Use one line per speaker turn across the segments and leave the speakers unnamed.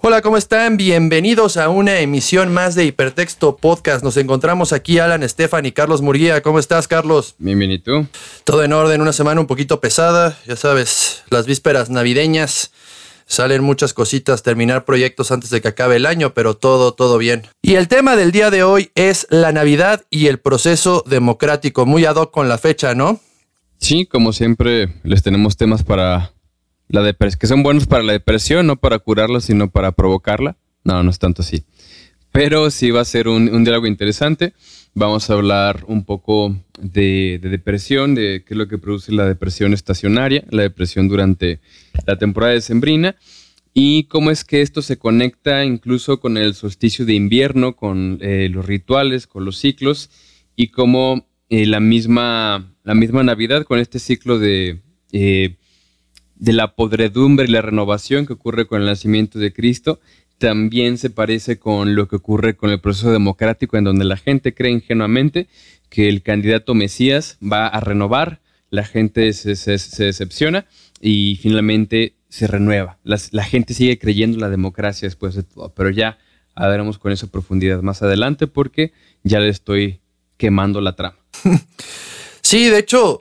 Hola, ¿cómo están? Bienvenidos a una emisión más de Hipertexto Podcast. Nos encontramos aquí Alan, Estefan y Carlos Murguía. ¿Cómo estás, Carlos?
Bienvenido. tú?
Todo en orden, una semana un poquito pesada, ya sabes, las vísperas navideñas. Salen muchas cositas, terminar proyectos antes de que acabe el año, pero todo, todo bien. Y el tema del día de hoy es la Navidad y el proceso democrático, muy ad hoc con la fecha, ¿no?
Sí, como siempre, les tenemos temas para la depresión, que son buenos para la depresión, no para curarla, sino para provocarla. No, no es tanto así. Pero sí va a ser un, diálogo interesante. Vamos a hablar un poco de, depresión, de qué es lo que produce la depresión estacionaria, la depresión durante la temporada de sembrina y cómo es que esto se conecta incluso con el solsticio de invierno, con eh, los rituales, con los ciclos y cómo eh, la, misma, la misma Navidad con este ciclo de eh, de la podredumbre y la renovación que ocurre con el nacimiento de Cristo, también se parece con lo que ocurre con el proceso democrático, en donde la gente cree ingenuamente que el candidato Mesías va a renovar, la gente se, decepciona y finalmente se renueva. la gente sigue creyendo en la democracia después de todo, pero ya hablaremos con esa profundidad más adelante porque ya le estoy quemando la trama.
Sí, de hecho,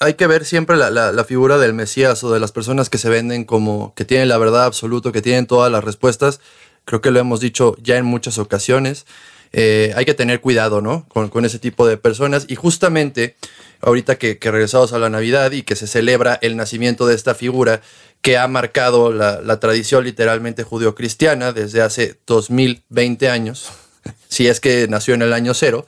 hay que ver siempre la, figura del Mesías o de las personas que se venden como que tienen la verdad absoluta, que tienen todas las respuestas. Creo que lo hemos dicho ya en muchas ocasiones. Eh, hay que tener cuidado, ¿no? Con, ese tipo de personas. Y justamente, ahorita que, regresamos a la Navidad y que se celebra el nacimiento de esta figura que ha marcado la, tradición literalmente judio-cristiana desde hace 2020 años, si es que nació en el año cero,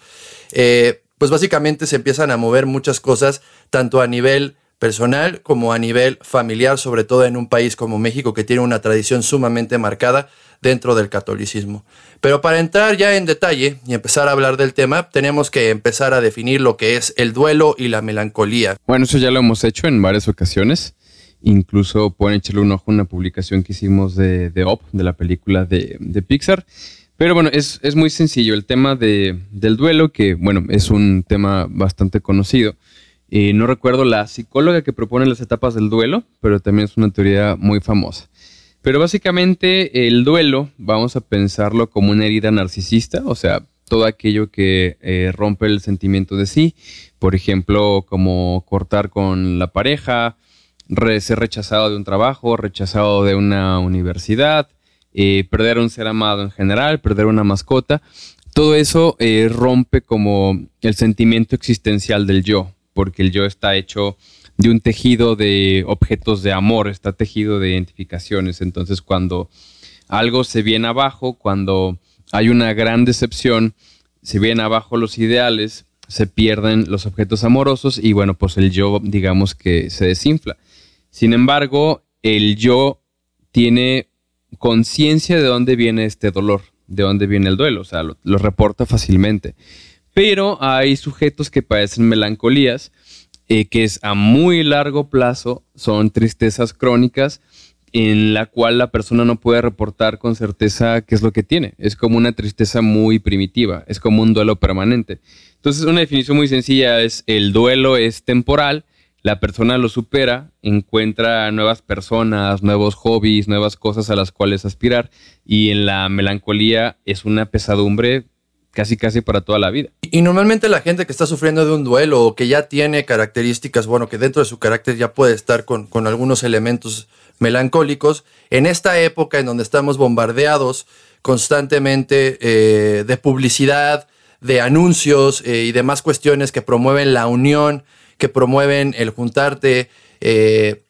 eh, pues básicamente se empiezan a mover muchas cosas, tanto a nivel personal como a nivel familiar, sobre todo en un país como México que tiene una tradición sumamente marcada dentro del catolicismo. Pero para entrar ya en detalle y empezar a hablar del tema, tenemos que empezar a definir lo que es el duelo y la melancolía.
Bueno, eso ya lo hemos hecho en varias ocasiones. Incluso pueden echarle un ojo a una publicación que hicimos de, de Op, de la película de, de Pixar. Pero bueno, es, muy sencillo. El tema de, del duelo, que bueno, es un tema bastante conocido. Y no recuerdo la psicóloga que propone las etapas del duelo, pero también es una teoría muy famosa. Pero básicamente el duelo, vamos a pensarlo como una herida narcisista, o sea, todo aquello que eh, rompe el sentimiento de sí, por ejemplo, como cortar con la pareja, ser rechazado de un trabajo, rechazado de una universidad, eh, perder un ser amado en general, perder una mascota, todo eso eh, rompe como el sentimiento existencial del yo, porque el yo está hecho de un tejido de objetos de amor, está tejido de identificaciones. Entonces, cuando algo se viene abajo, cuando hay una gran decepción, se vienen abajo los ideales, se pierden los objetos amorosos y bueno, pues el yo, digamos que se desinfla. Sin embargo, el yo tiene conciencia de dónde viene este dolor, de dónde viene el duelo, o sea, lo, reporta fácilmente. Pero hay sujetos que padecen melancolías, eh, que es a muy largo plazo, son tristezas crónicas en la cual la persona no puede reportar con certeza qué es lo que tiene. Es como una tristeza muy primitiva, es como un duelo permanente. Entonces, una definición muy sencilla es el duelo es temporal la persona lo supera, encuentra nuevas personas, nuevos hobbies, nuevas cosas a las cuales aspirar y en la melancolía es una pesadumbre casi casi para toda la vida.
Y normalmente la gente que está sufriendo de un duelo o que ya tiene características, bueno, que dentro de su carácter ya puede estar con, algunos elementos melancólicos, en esta época en donde estamos bombardeados constantemente eh, de publicidad, de anuncios eh, y demás cuestiones que promueven la unión, que promueven el juntarte, eh,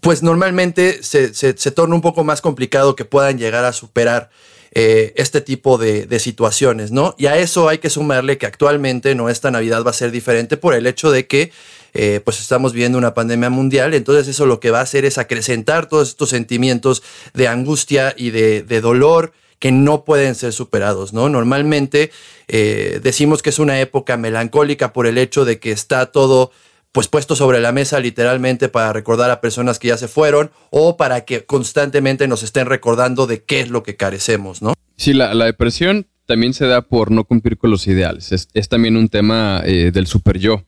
pues normalmente se, torna un poco más complicado que puedan llegar a superar eh, este tipo de, situaciones, ¿no? Y a eso hay que sumarle que actualmente no esta Navidad va a ser diferente por el hecho de que eh, pues estamos viendo una pandemia mundial, entonces eso lo que va a hacer es acrecentar todos estos sentimientos de angustia y de, de dolor que no pueden ser superados, ¿no? Normalmente eh, decimos que es una época melancólica por el hecho de que está todo pues puesto sobre la mesa literalmente para recordar a personas que ya se fueron o para que constantemente nos estén recordando de qué es lo que carecemos, ¿no?
Sí, la, depresión también se da por no cumplir con los ideales. Es, también un tema eh, del super yo. O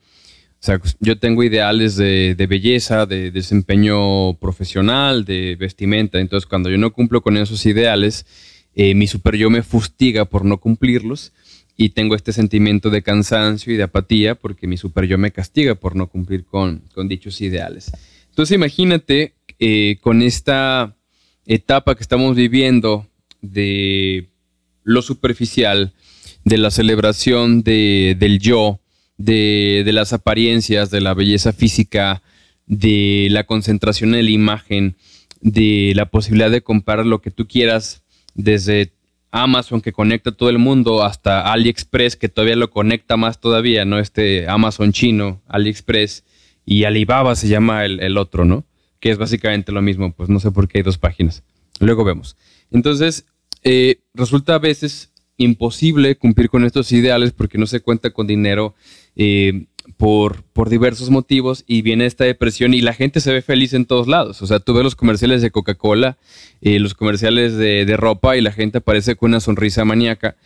sea, yo tengo ideales de, belleza, de desempeño profesional, de vestimenta. Entonces, cuando yo no cumplo con esos ideales, eh, mi super yo me fustiga por no cumplirlos y tengo este sentimiento de cansancio y de apatía porque mi super yo me castiga por no cumplir con, dichos ideales. Entonces, imagínate eh, con esta etapa que estamos viviendo de lo superficial, de la celebración del yo, de, las apariencias, de la belleza física, de la concentración en la imagen, de la posibilidad de comprar lo que tú quieras desde Amazon que conecta a todo el mundo hasta AliExpress que todavía lo conecta más todavía, ¿no? Este Amazon chino, AliExpress y Alibaba se llama el, otro, ¿no? Que es básicamente lo mismo, pues no sé por qué hay dos páginas. Luego vemos. Entonces, eh, resulta a veces imposible cumplir con estos ideales porque no se cuenta con dinero eh, por, diversos motivos y viene esta depresión y la gente se ve feliz en todos lados. O sea, tú ves los comerciales de Coca-Cola, eh, los comerciales de, ropa y la gente aparece con una sonrisa maníaca.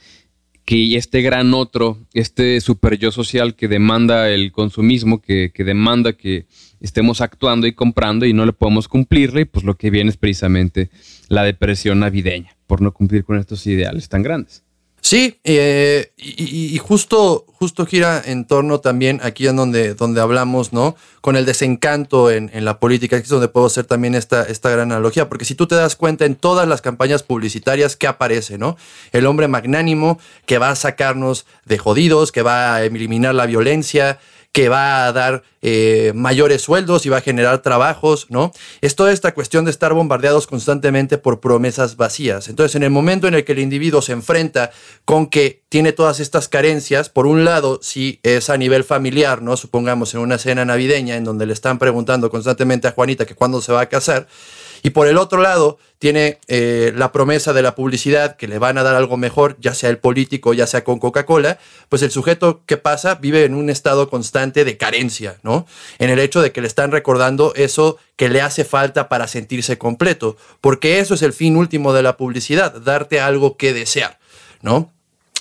Que este gran otro, este super yo social que demanda el consumismo, que, que demanda que estemos actuando y comprando y no le podemos cumplirle, pues lo que viene es precisamente la depresión navideña por no cumplir con estos ideales tan grandes.
Sí, eh, y, justo, justo gira en torno también aquí en donde, donde hablamos, ¿no? Con el desencanto en, la política, es donde puedo hacer también esta, esta gran analogía, porque si tú te das cuenta en todas las campañas publicitarias, ¿qué aparece, no? El hombre magnánimo que va a sacarnos de jodidos, que va a eliminar la violencia, que va a dar eh, mayores sueldos y va a generar trabajos, ¿no? Es toda esta cuestión de estar bombardeados constantemente por promesas vacías. Entonces, en el momento en el que el individuo se enfrenta con que tiene todas estas carencias, por un lado, si es a nivel familiar, ¿no? Supongamos en una cena navideña en donde le están preguntando constantemente a Juanita que cuándo se va a casar, y por el otro lado, tiene eh, la promesa de la publicidad que le van a dar algo mejor, ya sea el político, ya sea con Coca-Cola, pues el sujeto que pasa vive en un estado constante de carencia, ¿no? En el hecho de que le están recordando eso que le hace falta para sentirse completo, porque eso es el fin último de la publicidad, darte algo que desear, ¿no?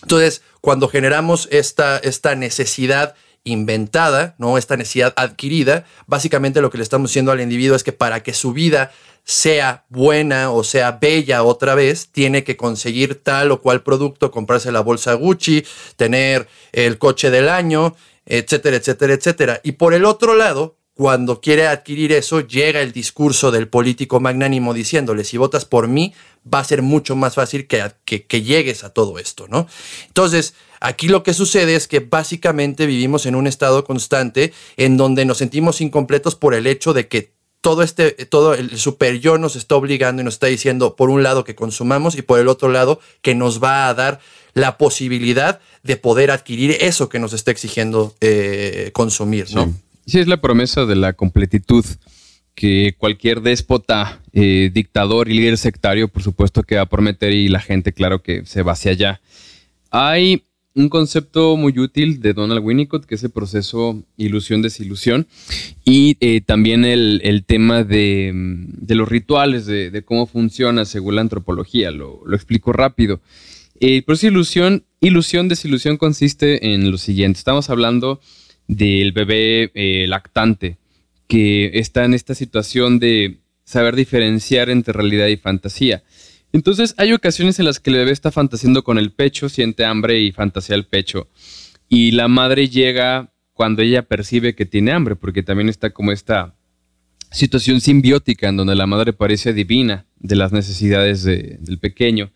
Entonces, cuando generamos esta, esta necesidad inventada, ¿no? Esta necesidad adquirida, básicamente lo que le estamos diciendo al individuo es que para que su vida sea buena o sea bella otra vez, tiene que conseguir tal o cual producto, comprarse la bolsa Gucci, tener el coche del año, etcétera, etcétera, etcétera. Y por el otro lado, cuando quiere adquirir eso, llega el discurso del político magnánimo diciéndole, si votas por mí, va a ser mucho más fácil que, que, que, llegues a todo esto, ¿no? Entonces, aquí lo que sucede es que básicamente vivimos en un estado constante en donde nos sentimos incompletos por el hecho de que todo este, todo el super yo nos está obligando y nos está diciendo, por un lado, que consumamos y por el otro lado, que nos va a dar la posibilidad de poder adquirir eso que nos está exigiendo eh, consumir, ¿no?
Sí. es la promesa de la completitud que cualquier déspota, eh, dictador y líder sectario, por supuesto que va a prometer y la gente, claro que se va hacia allá. Hay un concepto muy útil de Donald Winnicott, que es el proceso ilusión-desilusión, y eh, también el, tema de, los rituales, de, cómo funciona según la antropología. Lo, explico rápido. El proceso ilusión, ilusión-desilusión consiste en lo siguiente. Estamos hablando del bebé eh, lactante, que está en esta situación de saber diferenciar entre realidad y fantasía. Entonces hay ocasiones en las que el bebé está fantaseando con el pecho, siente hambre y fantasea el pecho. Y la madre llega cuando ella percibe que tiene hambre, porque también está como esta situación simbiótica en donde la madre parece adivina de las necesidades del pequeño.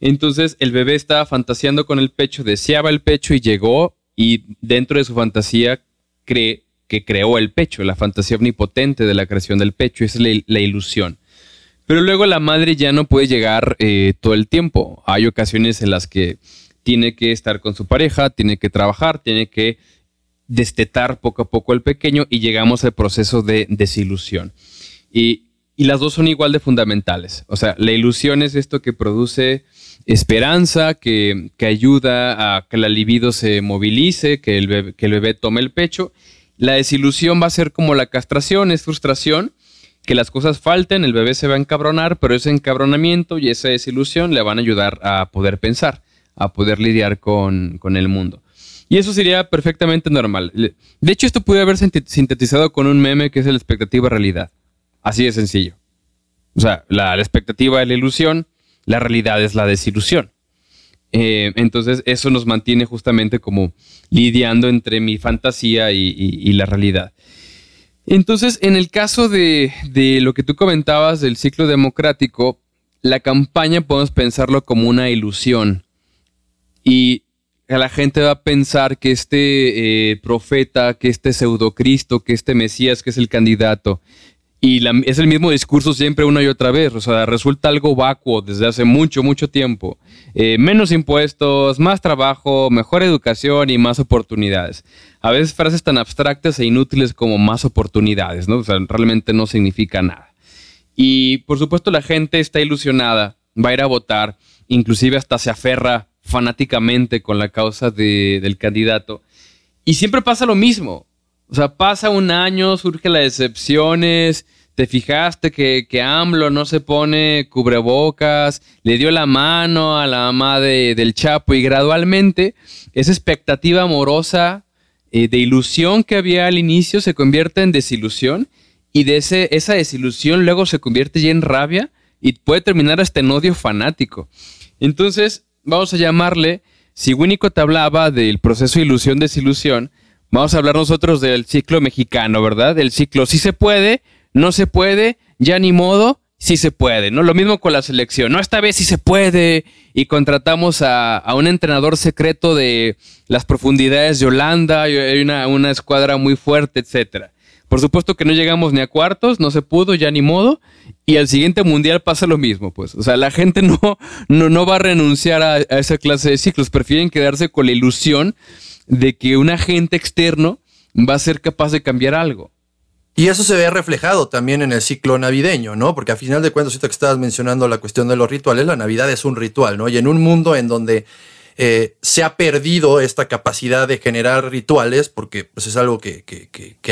Entonces el bebé estaba fantaseando con el pecho, deseaba el pecho y llegó y dentro de su fantasía cree que creó el pecho, la fantasía omnipotente de la creación del pecho, es la ilusión. Pero luego la madre ya no puede llegar eh, todo el tiempo. Hay ocasiones en las que tiene que estar con su pareja, tiene que trabajar, tiene que destetar poco a poco al pequeño y llegamos al proceso de desilusión. Y, las dos son igual de fundamentales. O sea, la ilusión es esto que produce esperanza, que, ayuda a que la libido se movilice, que el, bebé, que el bebé tome el pecho. La desilusión va a ser como la castración, es frustración que las cosas falten, el bebé se va a encabronar, pero ese encabronamiento y esa desilusión le van a ayudar a poder pensar, a poder lidiar con, el mundo. Y eso sería perfectamente normal. De hecho, esto puede haber sintetizado con un meme que es la expectativa realidad. Así de sencillo. O sea, la, expectativa es la ilusión, la realidad es la desilusión. Eh, entonces, eso nos mantiene justamente como lidiando entre mi fantasía y, la realidad. Entonces, en el caso de, de, lo que tú comentabas del ciclo democrático, la campaña podemos pensarlo como una ilusión. Y la gente va a pensar que este eh, profeta, que este pseudocristo, que este Mesías, que es el candidato, y es el mismo discurso siempre una y otra vez, o sea, resulta algo vacuo desde hace mucho, mucho tiempo. Eh, menos impuestos, más trabajo, mejor educación y más oportunidades. A veces frases tan abstractas e inútiles como más oportunidades, ¿no? O sea, realmente no significa nada. Y por supuesto la gente está ilusionada, va a ir a votar, inclusive hasta se aferra fanáticamente con la causa del candidato. Y siempre pasa lo mismo. O sea, pasa un año, surgen las excepciones, te fijaste que, que AMLO no se pone cubrebocas, le dio la mano a la mamá del Chapo y gradualmente esa expectativa amorosa eh, de ilusión que había al inicio se convierte en desilusión y de ese, esa desilusión luego se convierte ya en rabia y puede terminar hasta en odio fanático. Entonces, vamos a llamarle, si Winnicott hablaba del proceso ilusión-desilusión, vamos a hablar nosotros del ciclo mexicano, ¿verdad? Del ciclo si se puede, no se puede, ya ni modo, si se puede, ¿no? Lo mismo con la selección, ¿no? Esta vez sí se puede y contratamos a, un entrenador secreto de las profundidades de Holanda, hay una, una escuadra muy fuerte, etcétera. Por supuesto que no llegamos ni a cuartos, no se pudo, ya ni modo. Y al siguiente mundial pasa lo mismo, pues. O sea, la gente no, no, no va a renunciar a, esa clase de ciclos. Prefieren quedarse con la ilusión de que un agente externo va a ser capaz de cambiar algo.
Y eso se ve reflejado también en el ciclo navideño, ¿no? Porque a final de cuentas, ahorita que estabas mencionando la cuestión de los rituales, la Navidad es un ritual, ¿no? Y en un mundo en donde eh, se ha perdido esta capacidad de generar rituales, porque pues, es algo que,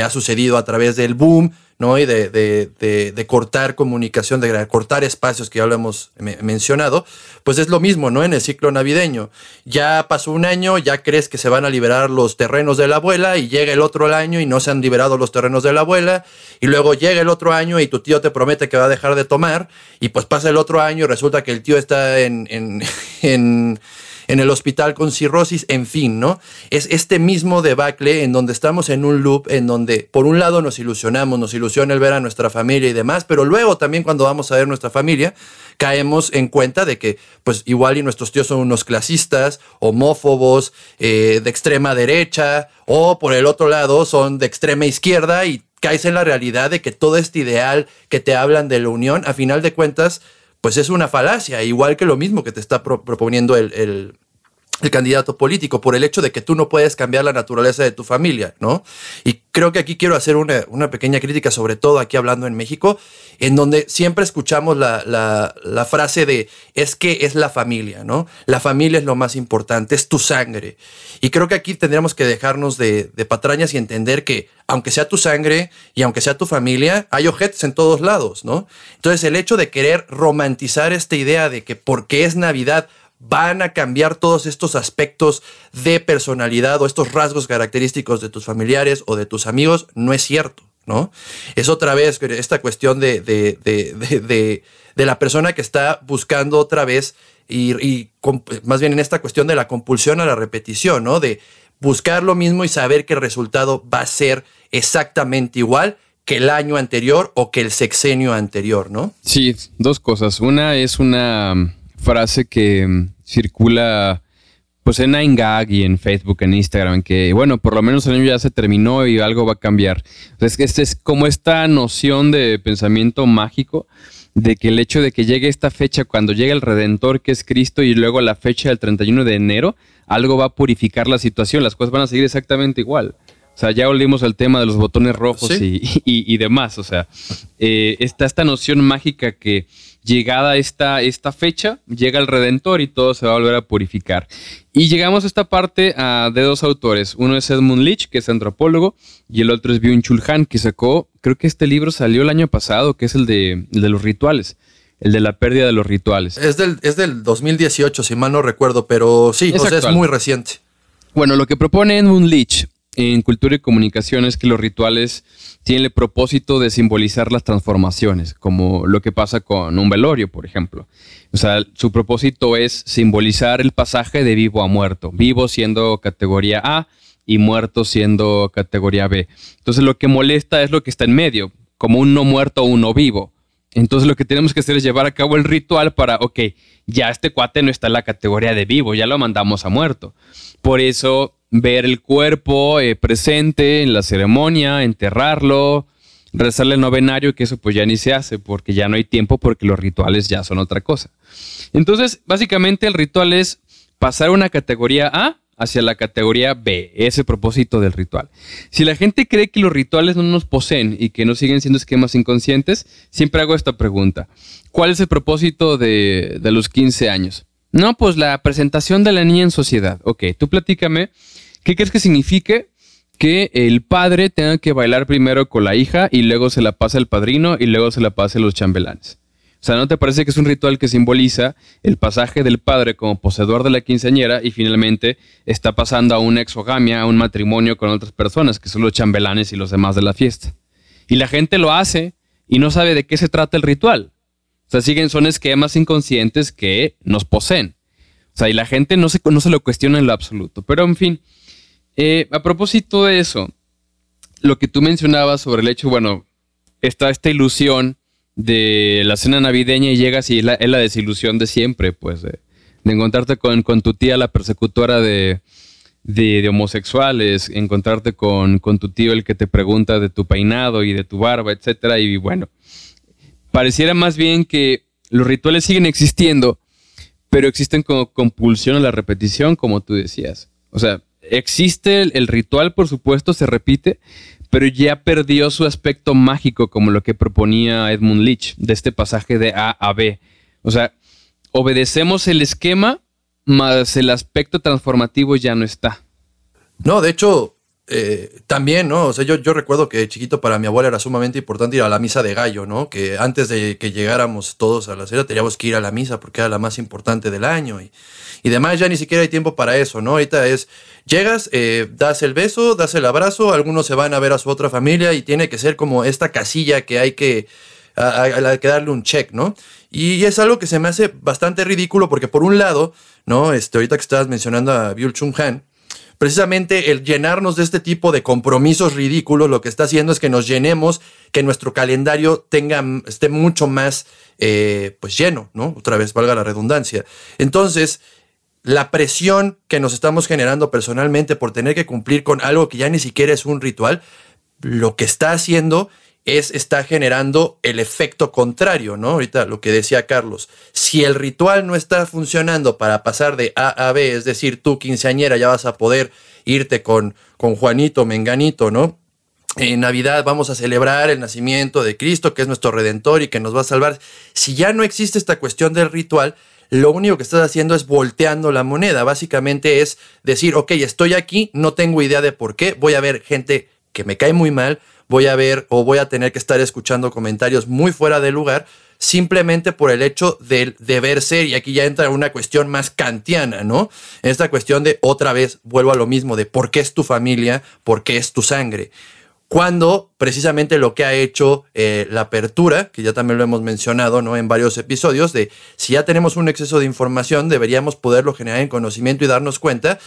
ha sucedido a través del boom, ¿no? Y de, cortar comunicación, de cortar espacios que ya lo hemos mencionado, pues es lo mismo, ¿no? En el ciclo navideño. Ya pasó un año, ya crees que se van a liberar los terrenos de la abuela y llega el otro año y no se han liberado los terrenos de la abuela y luego llega el otro año y tu tío te promete que va a dejar de tomar y pues pasa el otro año y resulta que el tío está en, en en el hospital con cirrosis, en fin, ¿no? Es este mismo debacle en donde estamos en un loop en donde por un lado nos ilusionamos, nos ilusiona el ver a nuestra familia y demás, pero luego también cuando vamos a ver nuestra familia, caemos en cuenta de que pues igual y nuestros tíos son unos clasistas, homófobos, eh, de extrema derecha, o por el otro lado son de extrema izquierda y caes en la realidad de que todo este ideal que te hablan de la unión, a final de cuentas, pues es una falacia, igual que lo mismo que te está proponiendo el, el candidato político por el hecho de que tú no puedes cambiar la naturaleza de tu familia, ¿no? Y creo que aquí quiero hacer una, pequeña crítica, sobre todo aquí hablando en México, en donde siempre escuchamos la, frase de es que es la familia, ¿no? La familia es lo más importante, es tu sangre. Y creo que aquí tendríamos que dejarnos de, patrañas y entender que aunque sea tu sangre y aunque sea tu familia, hay objetos en todos lados, ¿no? Entonces el hecho de querer romantizar esta idea de que porque es Navidad, van a cambiar todos estos aspectos de personalidad o estos rasgos característicos de tus familiares o de tus amigos, no es cierto, ¿no? Es otra vez esta cuestión de, de, de, de la persona que está buscando otra vez y, más bien en esta cuestión de la compulsión a la repetición, ¿no? De buscar lo mismo y saber que el resultado va a ser exactamente igual que el año anterior o que el sexenio anterior, ¿no?
Sí, dos cosas. Una es una frase que mm, circula pues en Nine Gag y en Facebook, en Instagram, que bueno, por lo menos el año ya se terminó y algo va a cambiar. Entonces, es como esta noción de pensamiento mágico de que el hecho de que llegue esta fecha cuando llegue el Redentor, que es Cristo, y luego la fecha del 31 de enero, algo va a purificar la situación, las cosas van a seguir exactamente igual. O sea, ya volvimos al tema de los botones rojos y, demás. O sea, eh, está esta noción mágica que llegada esta, esta fecha, llega el Redentor y todo se va a volver a purificar. Y llegamos a esta parte ah, de dos autores. Uno es Edmund Leach, que es antropólogo, y el otro es Byung-Chul Han, que sacó, creo que este libro salió el año pasado, que es el de, los rituales. El de la pérdida de los rituales.
Es del, es del 2018, si mal no recuerdo, pero sí, o sea, es muy reciente.
Bueno, lo que propone Edmund Leach en Cultura y Comunicación es que los rituales tienen el propósito de simbolizar las transformaciones, como lo que pasa con un velorio, por ejemplo. O sea, su propósito es simbolizar el pasaje de vivo a muerto, vivo siendo categoría A y muerto siendo categoría B. Entonces lo que molesta es lo que está en medio, como un no muerto o un no vivo. Entonces lo que tenemos que hacer es llevar a cabo el ritual para, ok, ya este cuate no está en la categoría de vivo, ya lo mandamos a muerto. Por eso ver el cuerpo eh, presente en la ceremonia, enterrarlo, rezarle el novenario, que eso pues ya ni se hace porque ya no hay tiempo porque los rituales ya son otra cosa. Entonces, básicamente el ritual es pasar una categoría A hacia la categoría B, ese propósito del ritual. Si la gente cree que los rituales no nos poseen y que no siguen siendo esquemas inconscientes, siempre hago esta pregunta. ¿Cuál es el propósito de, de los 15 años? No, pues la presentación de la niña en sociedad. Ok, tú platícame, ¿qué crees que signifique que el padre tenga que bailar primero con la hija y luego se la pasa el padrino y luego se la pase los chambelanes? O sea, ¿no te parece que es un ritual que simboliza el pasaje del padre como poseedor de la quinceañera y finalmente está pasando a una exogamia, a un matrimonio con otras personas, que son los chambelanes y los demás de la fiesta? Y la gente lo hace y no sabe de qué se trata el ritual. O sea, siguen, son esquemas inconscientes que nos poseen. O sea, y la gente no se, no se lo cuestiona en lo absoluto. Pero en fin, eh, a propósito de eso, lo que tú mencionabas sobre el hecho, bueno, está esta ilusión de la cena navideña y llegas y es la, desilusión de siempre, pues, de, encontrarte con, tu tía, la persecutora de, homosexuales, encontrarte con, tu tío el que te pregunta de tu peinado y de tu barba, etcétera, y bueno, pareciera más bien que los rituales siguen existiendo, pero existen como compulsión a la repetición, como tú decías. O sea, existe el ritual, por supuesto, se repite, pero ya perdió su aspecto mágico como lo que proponía Edmund Leach de este pasaje de A a B. O sea, obedecemos el esquema, más el aspecto transformativo ya no está.
No, de hecho, eh, también, ¿no? O sea, yo, yo recuerdo que chiquito para mi abuela era sumamente importante ir a la misa de gallo, ¿no? Que antes de que llegáramos todos a la cena teníamos que ir a la misa porque era la más importante del año y, y demás, ya ni siquiera hay tiempo para eso, ¿no? Ahorita es, llegas, eh, das el beso, das el abrazo, algunos se van a ver a su otra familia y tiene que ser como esta casilla que hay que, a, que darle un check, ¿no? Y es algo que se me hace bastante ridículo porque por un lado, ¿no? Este, ahorita que estabas mencionando a Byul Chung Han, precisamente el llenarnos de este tipo de compromisos ridículos lo que está haciendo es que nos llenemos, que nuestro calendario tenga, esté mucho más eh, pues lleno, ¿no? Otra vez, valga la redundancia. Entonces, la presión que nos estamos generando personalmente por tener que cumplir con algo que ya ni siquiera es un ritual, lo que está haciendo es, está generando el efecto contrario, ¿no? Ahorita lo que decía Carlos, si el ritual no está funcionando para pasar de A a B, es decir, tú quinceañera ya vas a poder irte con, con Juanito, Menganito, ¿no? En Navidad vamos a celebrar el nacimiento de Cristo, que es nuestro redentor y que nos va a salvar. Si ya no existe esta cuestión del ritual, lo único que estás haciendo es volteando la moneda. Básicamente es decir, ok, estoy aquí, no tengo idea de por qué, voy a ver gente que me cae muy mal, voy a ver o voy a tener que estar escuchando comentarios muy fuera de lugar simplemente por el hecho de deber ser, y aquí ya entra una cuestión más kantiana, ¿no? Esta cuestión de otra vez vuelvo a lo mismo, de por qué es tu familia, por qué es tu sangre. Cuando precisamente lo que ha hecho eh, la apertura, que ya también lo hemos mencionado ¿no? en varios episodios, de si ya tenemos un exceso de información, deberíamos poderlo generar en conocimiento y darnos cuenta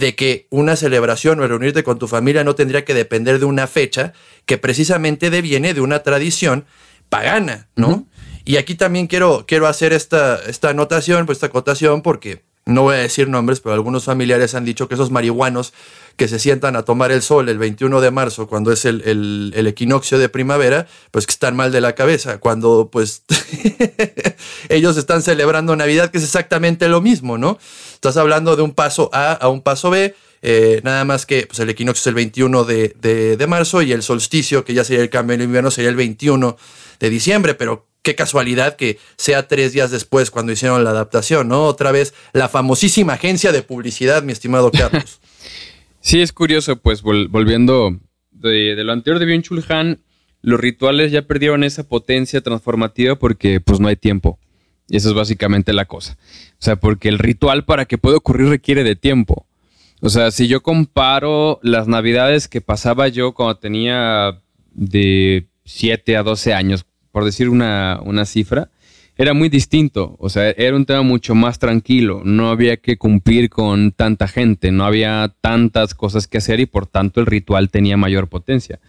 de que una celebración o reunirte con tu familia no tendría que depender de una fecha que precisamente deviene de una tradición pagana, ¿no? Y aquí también quiero, quiero hacer esta, esta anotación, pues esta acotación, porque no voy a decir nombres, pero algunos familiares han dicho que esos marihuanos que se sientan a tomar el sol el 21 de marzo, cuando es el, el, equinoccio de primavera, pues que están mal de la cabeza, cuando pues ellos están celebrando Navidad, que es exactamente lo mismo, ¿no? Estás hablando de un paso A a un paso B, eh, nada más que pues, el equinoccio es el 21 de, de, de, marzo y el solsticio, que ya sería el cambio del invierno, sería el 21 de diciembre, pero qué casualidad que sea tres días después cuando hicieron la adaptación, ¿no? Otra vez la famosísima agencia de publicidad, mi estimado Carlos.
sí, es curioso, pues volviendo de, lo anterior de Bien Chulhan, los rituales ya perdieron esa potencia transformativa porque pues no hay tiempo. Y eso es básicamente la cosa. O sea, porque el ritual para que pueda ocurrir requiere de tiempo. O sea, si yo comparo las navidades que pasaba yo cuando tenía de 7 a 12 años, por decir una, una cifra, era muy distinto, o sea, era un tema mucho más tranquilo, no había que cumplir con tanta gente, no había tantas cosas que hacer y por tanto el ritual tenía mayor potencia.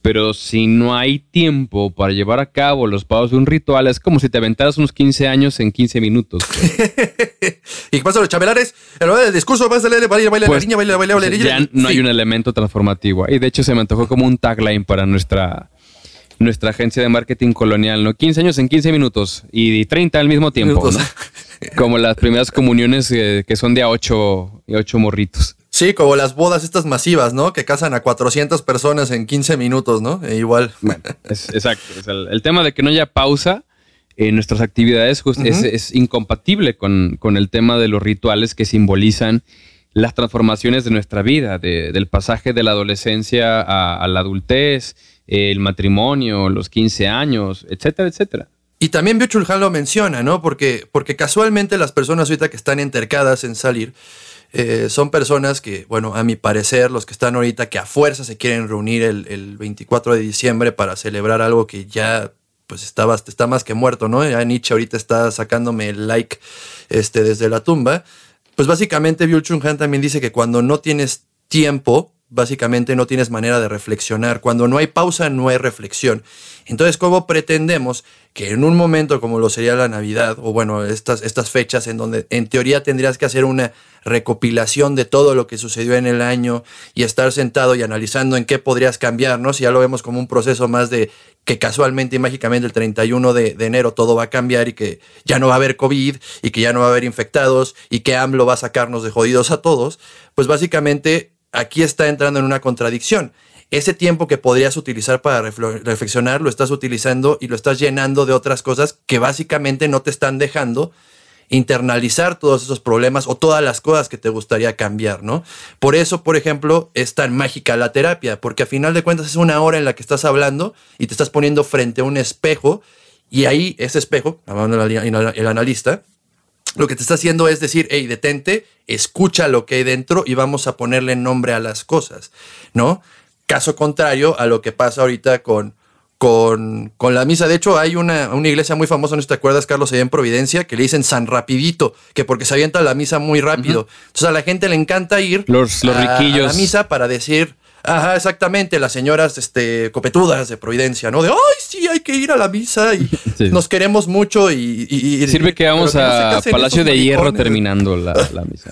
Pero si no hay tiempo para llevar a cabo los pagos de un ritual, es como si te aventaras unos 15 años en 15 minutos.
¿Y qué pasa los chabelares? El discurso va a salir, baila, baila,
pues,
niña, baila, baila, baila,
Ya no hay un elemento transformativo. Y de hecho se me antojó como un tagline para nuestra nuestra agencia de marketing colonial, ¿no? 15 años en 15 minutos y 30 al mismo tiempo, ¿no? Como las primeras comuniones eh, que son de a 8, 8 morritos.
Sí, como las bodas estas masivas, ¿no? Que casan a 400 personas en 15 minutos, ¿no? E igual.
Bueno, exacto. el, tema de que no haya pausa en nuestras actividades es, incompatible con, el tema de los rituales que simbolizan las transformaciones de nuestra vida, del pasaje de la adolescencia a la adultez, el matrimonio, los 15 años, etcétera, etcétera.
Y también Byung lo menciona, ¿no? Porque, porque casualmente las personas ahorita que están entercadas en salir eh, son personas que, bueno, a mi parecer, los que están ahorita que a fuerza se quieren reunir el, 24 de diciembre para celebrar algo que ya pues está, está más que muerto, ¿no? Ya Nietzsche ahorita está sacándome el like este, desde la tumba. Pues básicamente Byung Han también dice que cuando no tienes tiempo básicamente no tienes manera de reflexionar. Cuando no hay pausa, no hay reflexión. Entonces, ¿cómo pretendemos que en un momento como lo sería la Navidad, o bueno, estas, estas fechas en donde en teoría tendrías que hacer una recopilación de todo lo que sucedió en el año y estar sentado y analizando en qué podrías cambiar, ¿no? Si ya lo vemos como un proceso más de que casualmente y mágicamente el 31 de, de enero todo va a cambiar y que ya no va a haber COVID y que ya no va a haber infectados y que AMLO va a sacarnos de jodidos a todos, pues básicamente aquí está entrando en una contradicción. Ese tiempo que podrías utilizar para reflexionar lo estás utilizando y lo estás llenando de otras cosas que básicamente no te están dejando internalizar todos esos problemas o todas las cosas que te gustaría cambiar, ¿no? Por eso, por ejemplo, es tan mágica la terapia, porque a final de cuentas es una hora en la que estás hablando y te estás poniendo frente a un espejo y ahí ese espejo, el analista, lo que te está haciendo es decir, hey, detente, escucha lo que hay dentro y vamos a ponerle nombre a las cosas, ¿no? Caso contrario a lo que pasa ahorita con, con, con la misa. De hecho, hay una, una, iglesia muy famosa, no te acuerdas, Carlos, allá en Providencia, que le dicen San Rapidito, que porque se avienta la misa muy rápido. Entonces a la gente le encanta ir
los, los riquillos.
a la misa para decir, Ajá, exactamente, las señoras este, copetudas de Providencia, ¿no? De, ay, sí, hay que ir a la misa y nos queremos mucho y...
Sirve que vamos a Palacio de Hierro terminando la, la misa.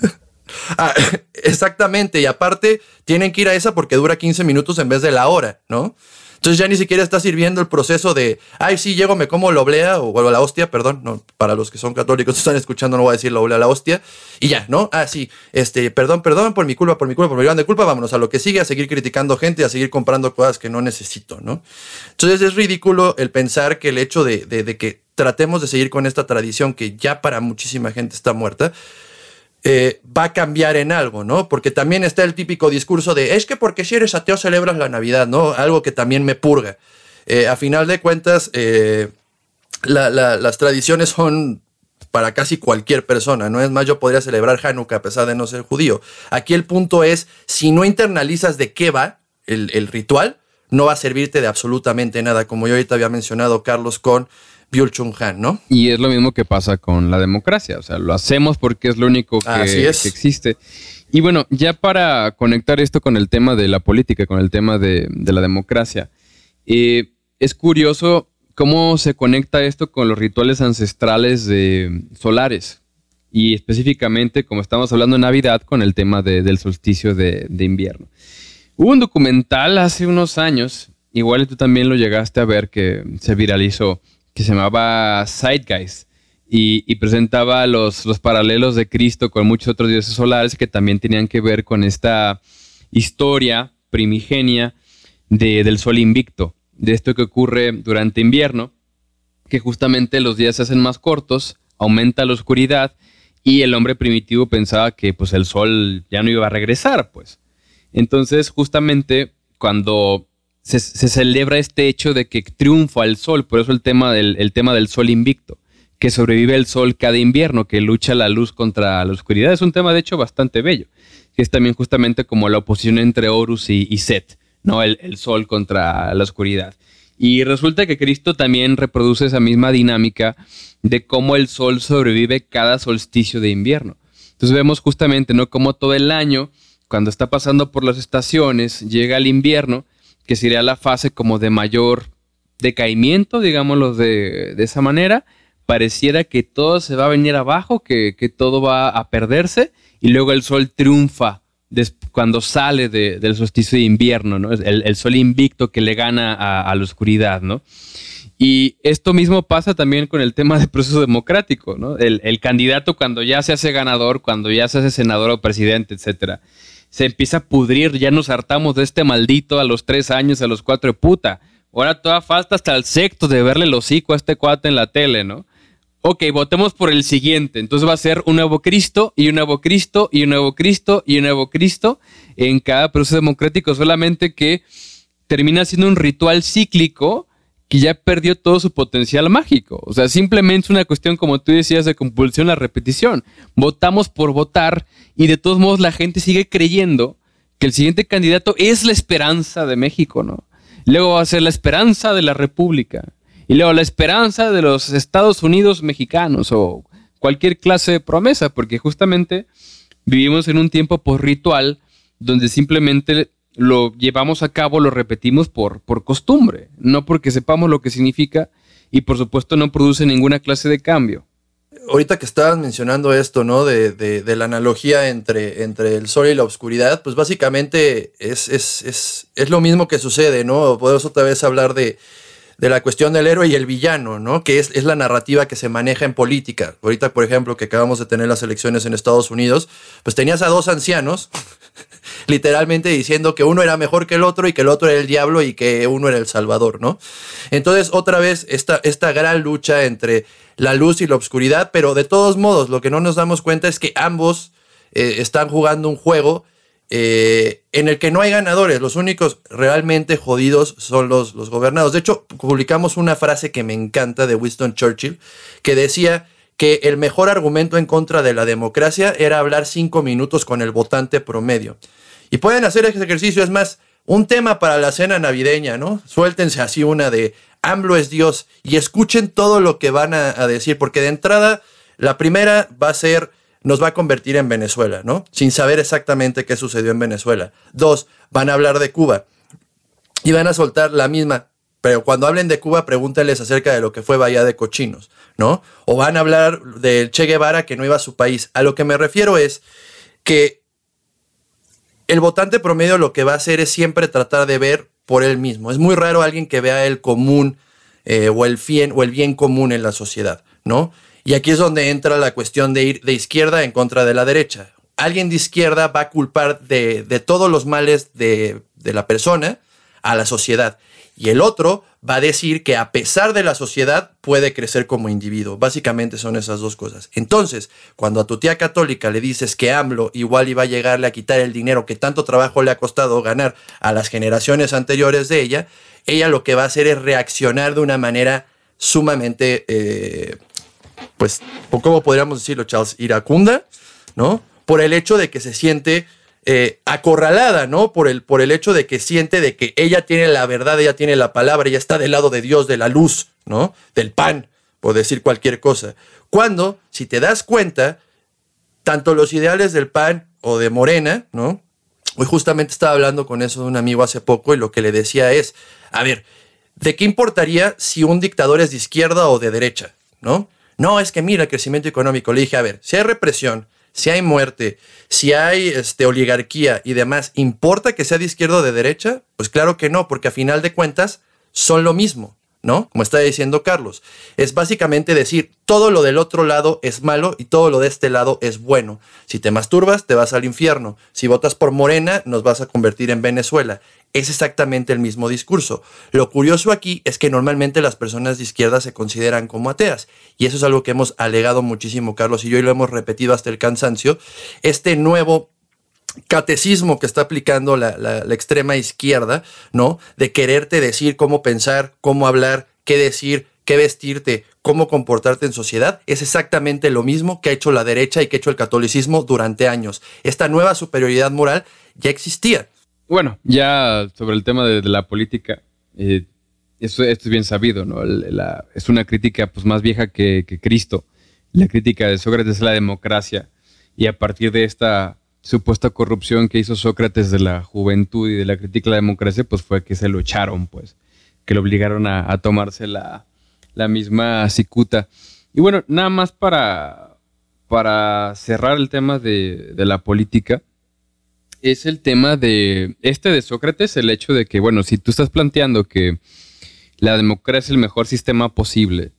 ah, exactamente, y aparte tienen que ir a esa porque dura 15 minutos en vez de la hora, ¿no? Entonces ya ni siquiera está sirviendo el proceso de, ay, sí, llego, me como la oblea o, la hostia, perdón, no, para los que son católicos están escuchando no voy a decir la oblea, la hostia, y ya, ¿no? Ah, sí, este, perdón, perdón, por mi culpa, por mi culpa, por mi grande culpa, vámonos a lo que sigue, a seguir criticando gente, a seguir comprando cosas que no necesito, ¿no? Entonces es ridículo el pensar que el hecho de, de que tratemos de seguir con esta tradición que ya para muchísima gente está muerta, eh, va a cambiar en algo, ¿no? Porque también está el típico discurso de, es que porque si eres ateo celebras la Navidad, ¿no? Algo que también me purga. Eh, a final de cuentas, eh, las tradiciones son para casi cualquier persona, ¿no? Es más, yo podría celebrar Hanukkah a pesar de no ser judío. Aquí el punto es, si no internalizas de qué va el, el ritual, no va a servirte de absolutamente nada, como yo ahorita había mencionado, Carlos, con Byul Chung Han, ¿no?
Y es lo mismo que pasa con la democracia, o sea, lo hacemos porque es lo único que, existe. Y bueno, ya para conectar esto con el tema de la política, con el tema de, la democracia, eh, es curioso cómo se conecta esto con los rituales ancestrales de solares y específicamente, como estamos hablando en Navidad, con el tema del solsticio de, de invierno. Hubo un documental hace unos años, igual tú también lo llegaste a ver, que se viralizó, se llamaba Zeitgeist y, presentaba los, los paralelos de Cristo con muchos otros dioses solares que también tenían que ver con esta historia primigenia del sol invicto, de esto que ocurre durante invierno, que justamente los días se hacen más cortos, aumenta la oscuridad y el hombre primitivo pensaba que pues el sol ya no iba a regresar, pues. Entonces, justamente cuando se, celebra este hecho de que triunfa el sol, por eso el tema del, tema del sol invicto, que sobrevive el sol cada invierno, que lucha la luz contra la oscuridad. Es un tema, de hecho, bastante bello, que es también justamente como la oposición entre Horus y, Set, ¿no? El, el, sol contra la oscuridad. Y resulta que Cristo también reproduce esa misma dinámica de cómo el sol sobrevive cada solsticio de invierno. Entonces vemos justamente, ¿no? Cómo todo el año, cuando está pasando por las estaciones, llega el invierno, que sería la fase como de mayor decaimiento, digámoslo de, de esa manera, pareciera que todo se va a venir abajo, que, todo va a perderse, y luego el sol triunfa cuando sale del solsticio de invierno, ¿no? El, el, sol invicto que le gana a, la oscuridad, ¿no? Y esto mismo pasa también con el tema del proceso democrático, ¿no? El, el, candidato cuando ya se hace ganador, cuando ya se hace senador o presidente, etcétera, se empieza a pudrir, ya nos hartamos de este maldito a los tres años, a los cuatro, puta. Ahora toda falta hasta el sexto de verle el hocico a este cuate en la tele, ¿no? Ok, votemos por el siguiente. Entonces va a ser un nuevo Cristo y un nuevo Cristo y un nuevo Cristo y un nuevo Cristo en cada proceso democrático, solamente que termina siendo un ritual cíclico que ya perdió todo su potencial mágico. O sea, simplemente es una cuestión, como tú decías, de compulsión a repetición. Votamos por votar y de todos modos la gente sigue creyendo que el siguiente candidato es la esperanza de México, ¿no? Luego va a ser la esperanza de la República. Y luego la esperanza de los Estados Unidos mexicanos o cualquier clase de promesa, porque justamente vivimos en un tiempo por ritual donde simplemente lo llevamos a cabo, lo repetimos por, por costumbre, no porque sepamos lo que significa y por supuesto no produce ninguna clase de cambio.
Ahorita que estabas mencionando esto, ¿no? De, de, la analogía entre, entre el sol y la oscuridad, pues básicamente es, es, es, es lo mismo que sucede, ¿no? Podemos otra vez hablar de, de la cuestión del héroe y el villano, ¿no? Que es, es, la narrativa que se maneja en política. Ahorita, por ejemplo, que acabamos de tener las elecciones en Estados Unidos, pues tenías a dos ancianos literalmente diciendo que uno era mejor que el otro y que el otro era el diablo y que uno era el salvador, ¿no? Entonces, otra vez, esta, esta gran lucha entre la luz y la oscuridad, pero de todos modos, lo que no nos damos cuenta es que ambos eh, están jugando un juego eh, en el que no hay ganadores, los únicos realmente jodidos son los, los gobernados. De hecho, publicamos una frase que me encanta de Winston Churchill, que decía que el mejor argumento en contra de la democracia era hablar cinco minutos con el votante promedio. Y pueden hacer ese ejercicio, es más, un tema para la cena navideña, ¿no? Suéltense así una de AMLO es Dios y escuchen todo lo que van a, decir, porque de entrada, la primera va a ser, nos va a convertir en Venezuela, ¿no? Sin saber exactamente qué sucedió en Venezuela. Dos, van a hablar de Cuba y van a soltar la misma. Pero cuando hablen de Cuba, pregúntenles acerca de lo que fue Bahía de Cochinos, ¿no? O van a hablar del Che Guevara que no iba a su país. A lo que me refiero es que el votante promedio lo que va a hacer es siempre tratar de ver por él mismo. Es muy raro alguien que vea el común eh, o, el bien, o el bien común en la sociedad, ¿no? Y aquí es donde entra la cuestión de ir de izquierda en contra de la derecha. Alguien de izquierda va a culpar de, todos los males de, de la persona a la sociedad. Y el otro va a decir que a pesar de la sociedad puede crecer como individuo. Básicamente son esas dos cosas. Entonces, cuando a tu tía católica le dices que AMLO igual iba a llegarle a quitar el dinero que tanto trabajo le ha costado ganar a las generaciones anteriores de ella, ella lo que va a hacer es reaccionar de una manera sumamente, eh, pues, ¿cómo podríamos decirlo, Charles? Iracunda, ¿no? Por el hecho de que se siente eh, acorralada, ¿no? Por el, por el hecho de que siente de que ella tiene la verdad, ella tiene la palabra, ella está del lado de Dios, de la luz, ¿no? Del pan, por decir cualquier cosa. Cuando, si te das cuenta, tanto los ideales del pan o de Morena, ¿no? Hoy justamente estaba hablando con eso de un amigo hace poco y lo que le decía es, a ver, ¿de qué importaría si un dictador es de izquierda o de derecha, ¿no? No, es que mira el crecimiento económico. Le dije, a ver, si hay represión, si hay muerte, si hay este, oligarquía y demás, ¿importa que sea de izquierda o de derecha? Pues claro que no, porque a final de cuentas son lo mismo. ¿no? Como está diciendo Carlos. Es básicamente decir, todo lo del otro lado es malo y todo lo de este lado es bueno. Si te masturbas, te vas al infierno. Si votas por Morena, nos vas a convertir en Venezuela. Es exactamente el mismo discurso. Lo curioso aquí es que normalmente las personas de izquierda se consideran como ateas. Y eso es algo que hemos alegado muchísimo, Carlos y yo, y lo hemos repetido hasta el cansancio. Este nuevo catecismo que está aplicando la, extrema izquierda, ¿no? De quererte decir cómo pensar, cómo hablar, qué decir, qué vestirte, cómo comportarte en sociedad, es exactamente lo mismo que ha hecho la derecha y que ha hecho el catolicismo durante años. Esta nueva superioridad moral ya existía.
Bueno, ya sobre el tema de, la política, eh, esto, es bien sabido, ¿no? es una crítica pues, más vieja que, Cristo. La crítica de Sócrates es la democracia y a partir de esta supuesta corrupción que hizo Sócrates de la juventud y de la crítica a la democracia, pues fue que se lo echaron, pues, que lo obligaron a, tomarse la, misma cicuta. Y bueno, nada más para, cerrar el tema de, la política, es el tema de este de Sócrates, el hecho de que, bueno, si tú estás planteando que la democracia es el mejor sistema posible,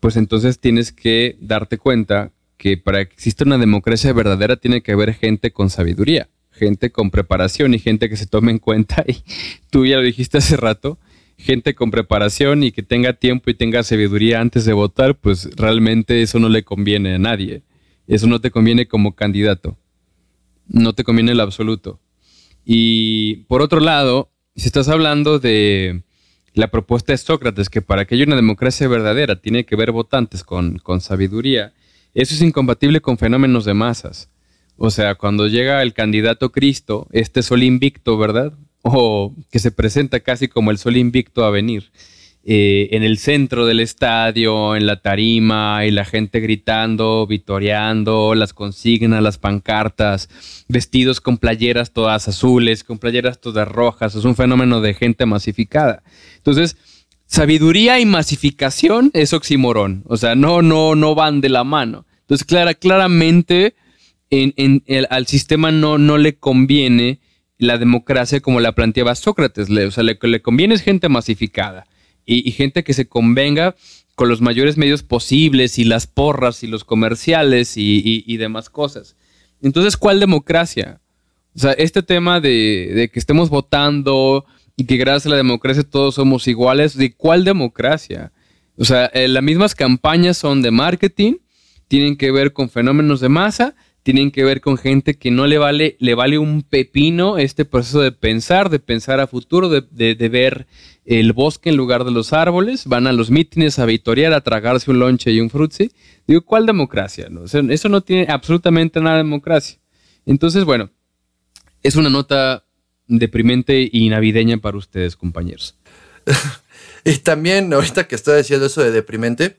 pues entonces tienes que darte cuenta que para que exista una democracia verdadera tiene que haber gente con sabiduría, gente con preparación y gente que se tome en cuenta, y tú ya lo dijiste hace rato, gente con preparación y que tenga tiempo y tenga sabiduría antes de votar, pues realmente eso no le conviene a nadie. Eso no te conviene como candidato. No te conviene en lo absoluto. Y por otro lado, si estás hablando de la propuesta de Sócrates, que para que haya una democracia verdadera tiene que haber votantes con, con sabiduría, eso es incompatible con fenómenos de masas. O sea, cuando llega el candidato Cristo, este sol invicto, ¿verdad? O que se presenta casi como el sol invicto a venir. Eh, en el centro del estadio, en la tarima, y la gente gritando, vitoreando, las consignas, las pancartas, vestidos con playeras todas azules, con playeras todas rojas. Es un fenómeno de gente masificada. Entonces, sabiduría y masificación es oximorón. O sea, no, no, no van de la mano. Entonces, clara, claramente en, al sistema no, no le conviene la democracia como la planteaba Sócrates. O sea, le, le conviene es gente masificada y, gente que se convenga con los mayores medios posibles y las porras y los comerciales y, demás cosas. Entonces, ¿cuál democracia? O sea, este tema de, de que estemos votando y que gracias a la democracia todos somos iguales. ¿De cuál democracia? O sea, eh, las mismas campañas son de marketing, tienen que ver con fenómenos de masa, tienen que ver con gente que no le vale, le vale un pepino este proceso de pensar, de pensar a futuro, de, ver el bosque en lugar de los árboles, van a los mítines a vitorear, a tragarse un lonche y un frutzi. Digo, ¿cuál democracia? Eso no tiene absolutamente nada de democracia. Entonces, bueno, es una nota deprimente y navideña para ustedes, compañeros.
y también, ahorita que estoy diciendo eso de deprimente,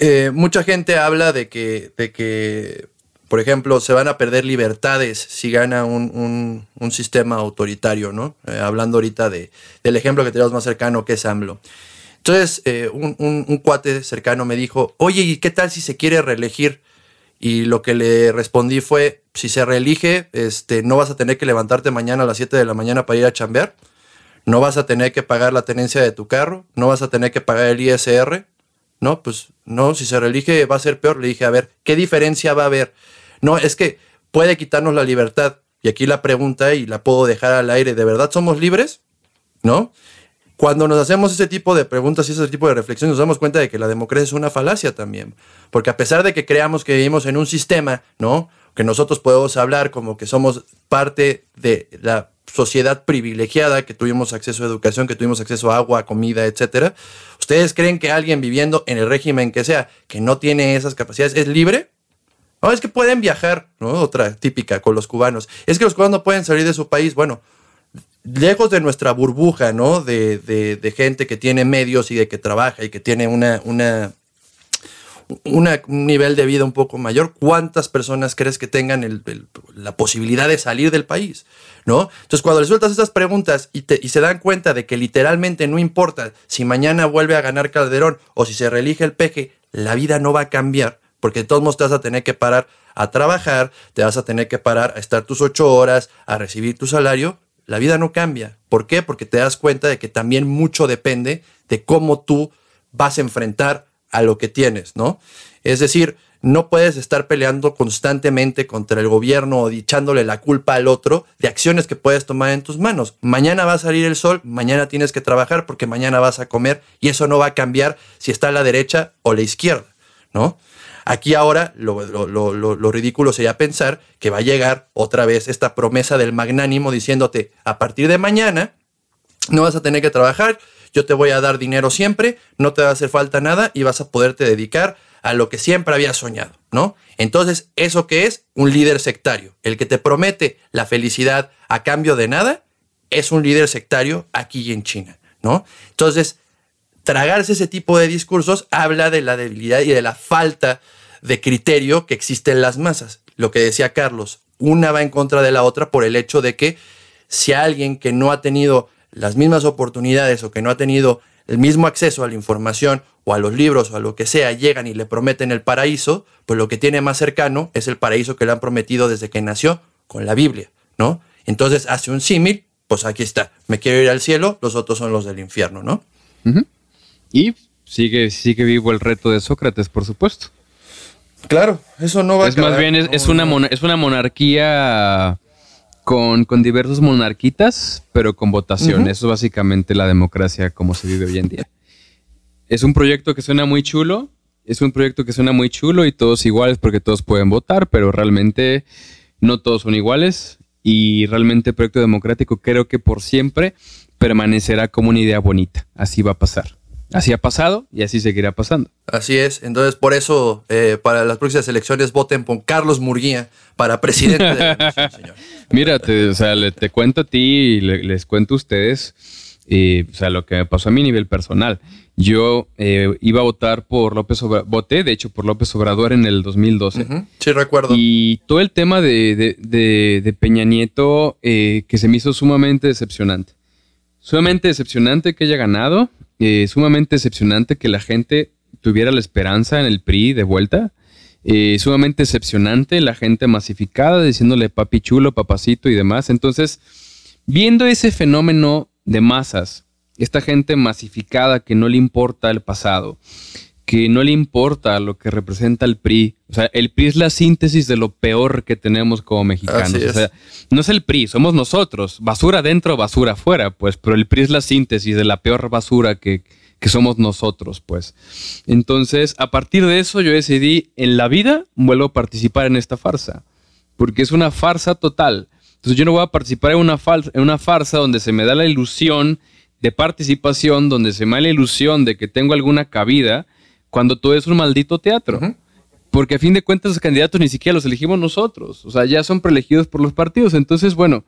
eh, mucha gente habla de que, de que, por ejemplo, se van a perder libertades si gana un, sistema autoritario, ¿no? Eh, hablando ahorita de, del ejemplo que tenemos más cercano, que es AMLO. Entonces, eh, un, un, cuate cercano me dijo, oye, ¿y qué tal si se quiere reelegir? Y lo que le respondí fue, si se reelige, este, no vas a tener que levantarte mañana a las 7 de la mañana para ir a chambear, no vas a tener que pagar la tenencia de tu carro, no vas a tener que pagar el ISR, no, pues no, si se reelige va a ser peor. Le dije, a ver, ¿qué diferencia va a haber? No, es que puede quitarnos la libertad. Y aquí la pregunta, y la puedo dejar al aire, ¿de verdad somos libres? ¿No? Cuando nos hacemos ese tipo de preguntas y ese tipo de reflexiones, nos damos cuenta de que la democracia es una falacia también. Porque a pesar de que creamos que vivimos en un sistema, ¿no? Que nosotros podemos hablar como que somos parte de la sociedad privilegiada, que tuvimos acceso a educación, que tuvimos acceso a agua, comida, etcétera. ¿Ustedes creen que alguien viviendo en el régimen que sea, que no tiene esas capacidades, es libre? No, es que pueden viajar, ¿no? Otra típica con los cubanos. Es que los cubanos no pueden salir de su país. Bueno, lejos de nuestra burbuja, ¿no? De, de, gente que tiene medios y de que trabaja y que tiene una, una, un nivel de vida un poco mayor, ¿cuántas personas crees que tengan la posibilidad de salir del país? ¿No? Entonces, cuando les sueltas esas preguntas y, y, se dan cuenta de que literalmente no importa si mañana vuelve a ganar Calderón o si se reelige el peje, la vida no va a cambiar, porque de todos modos te vas a tener que parar a trabajar, te vas a tener que parar a estar tus ocho horas, a recibir tu salario, la vida no cambia. ¿Por qué? Porque te das cuenta de que también mucho depende de cómo tú vas a enfrentar a lo que tienes, ¿no? Es decir, no puedes estar peleando constantemente contra el gobierno o echándole la culpa al otro de acciones que puedes tomar en tus manos. Mañana va a salir el sol, mañana tienes que trabajar porque mañana vas a comer y eso no va a cambiar si está a la derecha o la izquierda, ¿no? Aquí ahora lo, ridículo sería pensar que va a llegar otra vez esta promesa del magnánimo diciéndote, a partir de mañana no vas a tener que trabajar, yo te voy a dar dinero siempre, no te va a hacer falta nada y vas a poderte dedicar a lo que siempre habías soñado, ¿no? Entonces, ¿eso qué es? Un líder sectario. El que te promete la felicidad a cambio de nada es un líder sectario aquí en China, ¿no? Entonces, tragarse ese tipo de discursos habla de la debilidad y de la falta de criterio que existe en las masas. Lo que decía Carlos, una va en contra de la otra por el hecho de que si alguien que no ha tenido las mismas oportunidades o que no ha tenido el mismo acceso a la información o a los libros o a lo que sea, llegan y le prometen el paraíso, pues lo que tiene más cercano es el paraíso que le han prometido desde que nació con la Biblia, ¿no? Entonces hace un símil, pues aquí está, me quiero ir al cielo, los otros son los del infierno, ¿no?
Y sigue, sigue vivo el reto de Sócrates, por supuesto.
Claro, eso no va
a Es más bien, es, una es una monarquía con, diversos monarquitas, pero con votación. Eso es básicamente la democracia como se vive hoy en día. Es un proyecto que suena muy chulo, es un proyecto que suena muy chulo y todos iguales porque todos pueden votar, pero realmente no todos son iguales y realmente el proyecto democrático creo que por siempre permanecerá como una idea bonita. Así va a pasar. Así ha pasado y así seguirá pasando.
Así es. Entonces, por eso, eh, para las próximas elecciones, voten por Carlos Murguía para presidente de la nación, señor.
Mira, te, o sea, te cuento a ti y les cuento a ustedes eh, o sea, lo que me pasó a mi nivel personal. Yo eh, iba a votar por López Obrador, voté de hecho por López Obrador en el 2012.
Sí, recuerdo.
Y todo el tema de, de, Peña Nieto que se me hizo sumamente decepcionante. Sumamente decepcionante que haya ganado eh, sumamente decepcionante que la gente tuviera la esperanza en el PRI de vuelta. Eh, sumamente decepcionante la gente masificada diciéndole papi chulo, papacito y demás. Entonces, viendo ese fenómeno de masas, esta gente masificada que no le importa el pasado, que no le importa lo que representa el PRI. O sea, el PRI es la síntesis de lo peor que tenemos como mexicanos. O sea, no es el PRI, somos nosotros. Basura dentro, basura afuera, pues. Pero el PRI es la síntesis de la peor basura que, que somos nosotros, pues. Entonces, a partir de eso, yo decidí, en la vida, vuelvo a participar en esta farsa. Porque es una farsa total. Entonces, yo no voy a participar en una, en una farsa donde se me da la ilusión de participación, donde se me da la ilusión de que tengo alguna cabida cuando todo es un maldito teatro. Porque a fin de cuentas los candidatos ni siquiera los elegimos nosotros, o sea, ya son preelegidos por los partidos. Entonces, bueno,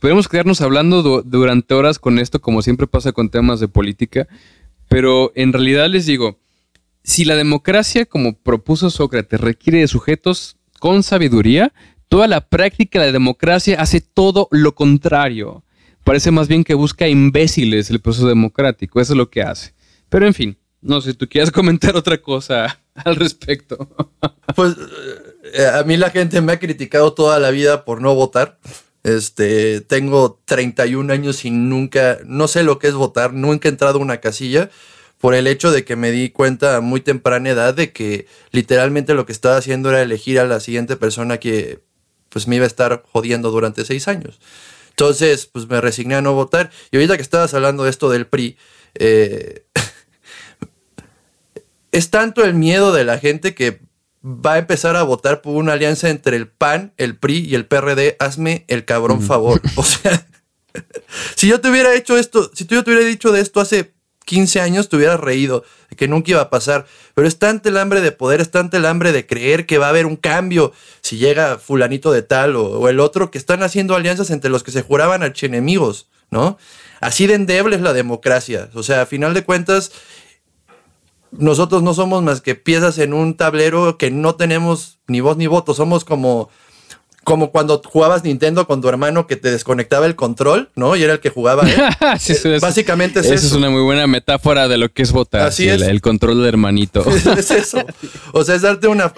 podemos quedarnos hablando durante horas con esto, como siempre pasa con temas de política, pero en realidad les digo, si la democracia, como propuso Sócrates, requiere de sujetos con sabiduría, toda la práctica de la democracia hace todo lo contrario. Parece más bien que busca imbéciles el proceso democrático, eso es lo que hace. Pero en fin, no sé, tú quieres comentar otra cosa al respecto.
Pues eh, a mí la gente me ha criticado toda la vida por no votar. Este, tengo 31 años y nunca, no sé lo que es votar, nunca he entrado a una casilla por el hecho de que me di cuenta a muy temprana edad de que literalmente lo que estaba haciendo era elegir a la siguiente persona que pues me iba a estar jodiendo durante seis años. Entonces, pues me resigné a no votar. Y ahorita que estabas hablando de esto del PRI, eh, es tanto el miedo de la gente que va a empezar a votar por una alianza entre el PAN, el PRI y el PRD. Hazme el cabrón favor. O sea, si yo te hubiera hecho esto, si tú yo te hubiera dicho de esto hace 15 años, te hubieras reído de que nunca iba a pasar. Pero es tanto el hambre de poder, es tanto el hambre de creer que va a haber un cambio si llega fulanito de tal o, el otro, que están haciendo alianzas entre los que se juraban archienemigos, ¿no? Así de endeble es la democracia. O sea, a final de cuentas, nosotros no somos más que piezas en un tablero que no tenemos ni voz ni voto. Somos como, como cuando jugabas Nintendo con tu hermano que te desconectaba el control, ¿no? Y era el que jugaba.
Eh, básicamente es eso. Esa es una muy buena metáfora de lo que es votar. Así es. El, control del hermanito.
es eso. O sea, es darte una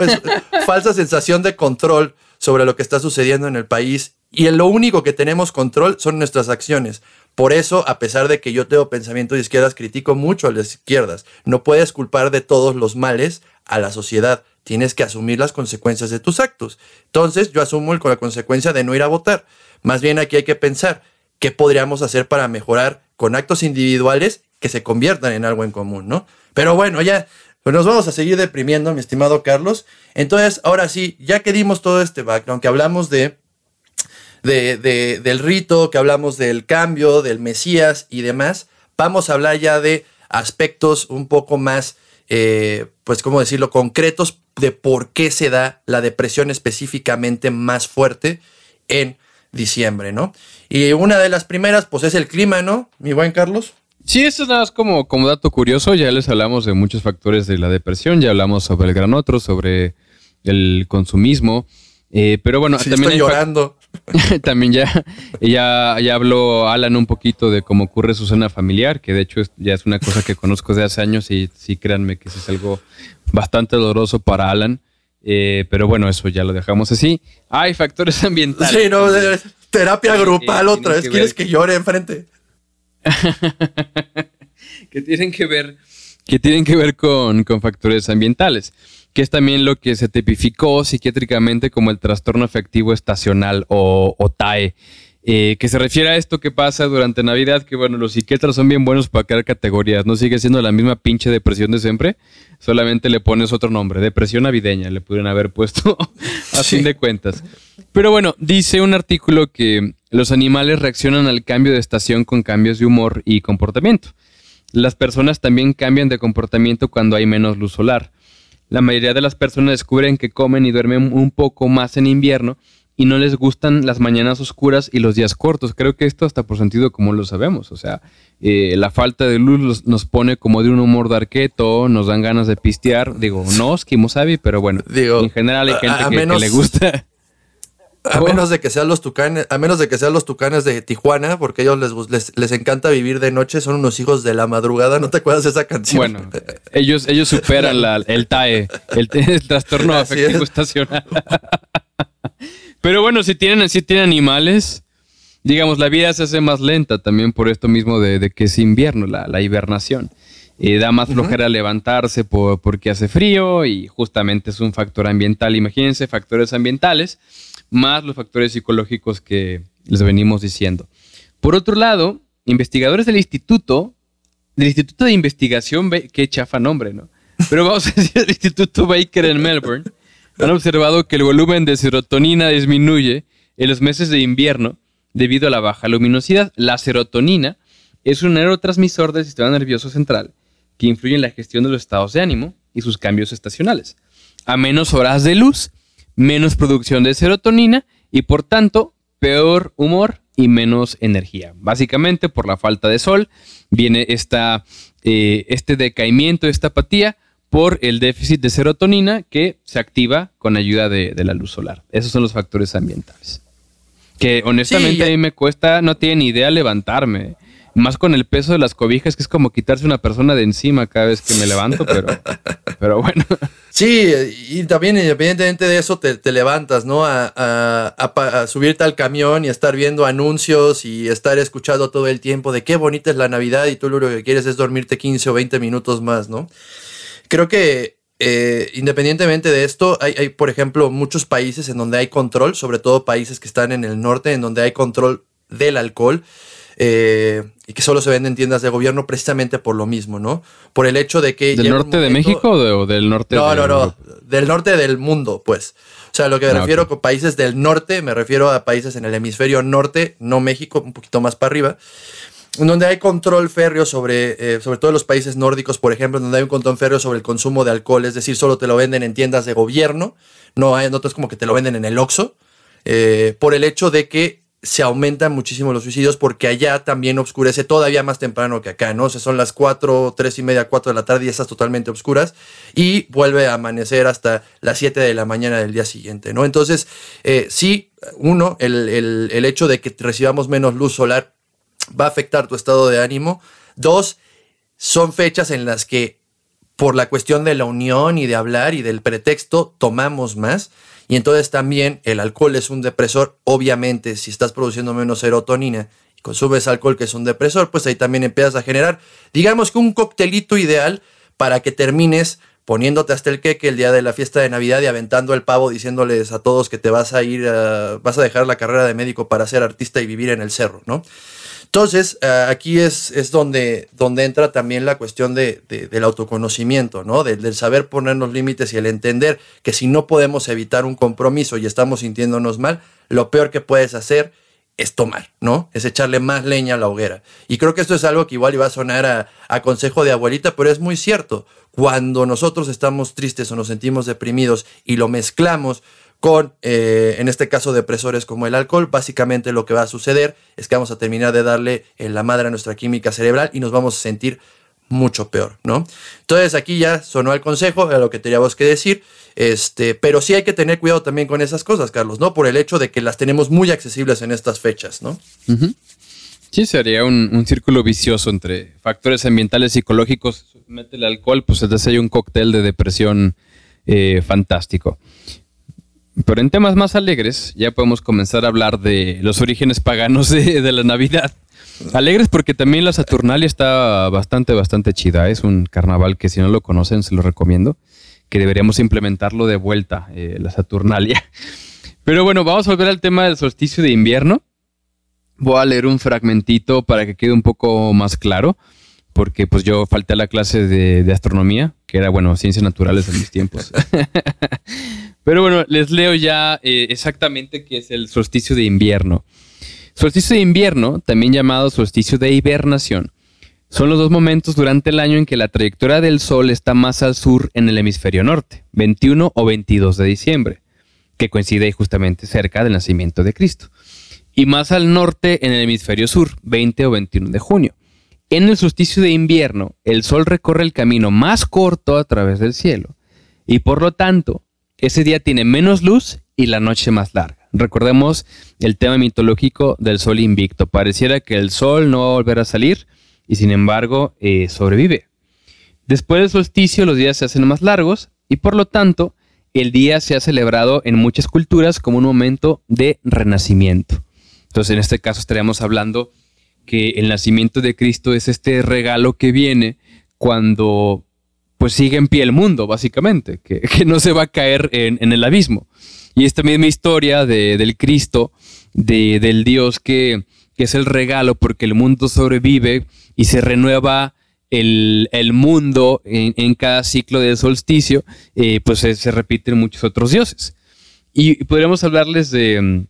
falsa sensación de control sobre lo que está sucediendo en el país. Y lo único que tenemos control son nuestras acciones. Por eso, a pesar de que yo tengo pensamiento de izquierdas, critico mucho a las izquierdas. No puedes culpar de todos los males a la sociedad. Tienes que asumir las consecuencias de tus actos. Entonces, yo asumo la consecuencia de no ir a votar. Más bien aquí hay que pensar qué podríamos hacer para mejorar con actos individuales que se conviertan en algo en común, ¿no? Pero bueno, ya pues nos vamos a seguir deprimiendo, mi estimado Carlos. Entonces, ahora sí, ya que dimos todo este background, que hablamos de de, del rito, que hablamos del cambio, del Mesías y demás, vamos a hablar ya de aspectos un poco más, eh, pues, ¿cómo decirlo?, concretos de por qué se da la depresión específicamente más fuerte en diciembre, ¿no? Y una de las primeras, pues, es el clima, ¿no? Mi buen Carlos.
Sí, esto es nada más como, como dato curioso. Ya les hablamos de muchos factores de la depresión, ya hablamos sobre el gran otro, sobre el consumismo. Eh, pero bueno,
también estoy llorando.
también ya, ya, ya habló Alan un poquito de cómo ocurre su cena familiar, que de hecho ya es una cosa que conozco desde hace años y sí, créanme que es algo bastante doloroso para Alan. Eh, pero bueno, eso ya lo dejamos así. Hay factores ambientales.
Sí, no, terapia grupal otra vez. ¿Quieres que llore enfrente?
que tienen que ver, que tienen que ver con, con factores ambientales que es también lo que se tipificó psiquiátricamente como el trastorno afectivo estacional o, TAE. Eh, que se refiere a esto que pasa durante Navidad, que bueno, los psiquiatras son bien buenos para crear categorías, no sigue siendo la misma pinche depresión de siempre, solamente le pones otro nombre, depresión navideña, le pudieron haber puesto a fin de cuentas. Pero bueno, dice un artículo que los animales reaccionan al cambio de estación con cambios de humor y comportamiento. Las personas también cambian de comportamiento cuando hay menos luz solar. La mayoría de las personas descubren que comen y duermen un poco más en invierno y no les gustan las mañanas oscuras y los días cortos. Creo que esto hasta por sentido como lo sabemos. O sea, eh, la falta de luz nos pone como de un humor darqueto, nos dan ganas de pistear. Digo, no, Sabi, pero bueno, Digo, en general hay gente que, le gusta.
A menos de que sean los tucanes, a menos de que sean los tucanes de Tijuana, porque a ellos les, les, encanta vivir de noche, son unos hijos de la madrugada, ¿no te acuerdas de esa canción?
Bueno, ellos, ellos superan el TAE, el, trastorno afectivo estacional. Pero bueno, si tienen, si tienen animales, digamos, la vida se hace más lenta también por esto mismo de, que es invierno, la, hibernación. Eh, da más flojera levantarse porque hace frío y justamente es un factor ambiental. Imagínense factores ambientales más los factores psicológicos que les venimos diciendo. Por otro lado, investigadores del instituto, del Instituto de Investigación, qué chafa nombre, ¿no? Pero vamos a decir el Instituto Baker en Melbourne, han observado que el volumen de serotonina disminuye en los meses de invierno debido a la baja luminosidad. La serotonina es un neurotransmisor del sistema nervioso central que influye en la gestión de los estados de ánimo y sus cambios estacionales. A menos horas de luz, menos producción de serotonina y por tanto peor humor y menos energía. Básicamente por la falta de sol viene esta, eh, este decaimiento, esta apatía por el déficit de serotonina que se activa con ayuda de, la luz solar. Esos son los factores ambientales. Que honestamente a mí me cuesta, no tiene ni idea levantarme. Más con el peso de las cobijas, que es como quitarse una persona de encima cada vez que me levanto, pero, pero bueno.
Sí, y también independientemente de eso te, levantas, ¿no? A, subirte al camión y estar viendo anuncios y estar escuchando todo el tiempo de qué bonita es la Navidad y tú lo que quieres es dormirte 15 o 20 minutos más, ¿no? Creo que eh, independientemente de esto, hay, hay, por ejemplo, muchos países en donde hay control, sobre todo países que están en el norte, en donde hay control del alcohol. Eh, y que solo se venden en tiendas de gobierno precisamente por lo mismo, ¿no? Por el hecho de que...
¿Del norte de México o, del norte
no, No, no, del norte del mundo, pues. O sea, lo que me ah, refiero con países del norte, me refiero a países en el hemisferio norte, no México, un poquito más para arriba, donde hay control férreo sobre, eh, sobre todo los países nórdicos, por ejemplo, donde hay un control férreo sobre el consumo de alcohol, es decir, solo te lo venden en tiendas de gobierno, no hay, no es como que te lo venden en el Oxxo, eh, por el hecho de que se aumentan muchísimo los suicidios porque allá también oscurece todavía más temprano que acá, ¿no? Son las 4, 3 y media, 4 de la tarde y estás totalmente oscuras y vuelve a amanecer hasta las 7 de la mañana del día siguiente, ¿no? Entonces, eh, sí, uno, el, el hecho de que recibamos menos luz solar va a afectar tu estado de ánimo. Dos, son fechas en las que por la cuestión de la unión y de hablar y del pretexto tomamos más. Y entonces también el alcohol es un depresor. Obviamente, si estás produciendo menos serotonina y consumes alcohol que es un depresor, pues ahí también empiezas a generar, digamos que un coctelito ideal para que termines poniéndote hasta el queque el día de la fiesta de Navidad y aventando el pavo diciéndoles a todos que te vas a ir, vas a dejar la carrera de médico para ser artista y vivir en el cerro, ¿no? Entonces, eh, aquí es, es donde, donde entra también la cuestión de, del autoconocimiento, ¿no? del saber ponernos límites y el entender que si no podemos evitar un compromiso y estamos sintiéndonos mal, lo peor que puedes hacer es tomar, ¿no? Es echarle más leña a la hoguera. Y creo que esto es algo que igual iba a sonar a, a, consejo de abuelita, pero es muy cierto. Cuando nosotros estamos tristes o nos sentimos deprimidos y lo mezclamos con, eh, en este caso, depresores como el alcohol, básicamente lo que va a suceder es que vamos a terminar de darle en la madre a nuestra química cerebral y nos vamos a sentir mucho peor, ¿no? Entonces aquí ya sonó el consejo, era lo que teníamos que decir, este, pero sí hay que tener cuidado también con esas cosas, Carlos, ¿no? Por el hecho de que las tenemos muy accesibles en estas fechas, ¿no?
Sí, sería un, círculo vicioso entre factores ambientales, psicológicos, mete el alcohol, pues entonces hay un cóctel de depresión eh, fantástico. Pero en temas más alegres, ya podemos comenzar a hablar de los orígenes paganos de, la Navidad. Alegres porque también la Saturnalia está bastante, bastante chida. Es un carnaval que si no lo conocen, se lo recomiendo. Que deberíamos implementarlo de vuelta, eh, la Saturnalia. Pero bueno, vamos a volver al tema del solsticio de invierno. Voy a leer un fragmentito para que quede un poco más claro. Porque pues yo falté a la clase de, de astronomía, que era, bueno, ciencias naturales en mis tiempos. Pero bueno, les leo ya eh, exactamente qué es el solsticio de invierno. Solsticio de invierno, también llamado solsticio de hibernación, son los dos momentos durante el año en que la trayectoria del Sol está más al sur en el hemisferio norte, 21 o 22 de diciembre, que coincide justamente cerca del nacimiento de Cristo, y más al norte en el hemisferio sur, 20 o 21 de junio. En el solsticio de invierno, el Sol recorre el camino más corto a través del cielo, y por lo tanto, ese día tiene menos luz y la noche más larga. Recordemos el tema mitológico del sol invicto. Pareciera que el sol no va a volver a salir y sin embargo eh, sobrevive. Después del solsticio los días se hacen más largos y por lo tanto el día se ha celebrado en muchas culturas como un momento de renacimiento. Entonces en este caso estaríamos hablando que el nacimiento de Cristo es este regalo que viene cuando pues sigue en pie el mundo, básicamente, que, no se va a caer en, el abismo. Y esta misma historia de, del Cristo, de, del Dios que, es el regalo porque el mundo sobrevive y se renueva el, mundo en, cada ciclo de solsticio, eh, pues se, se repiten muchos otros dioses. Y podríamos hablarles de,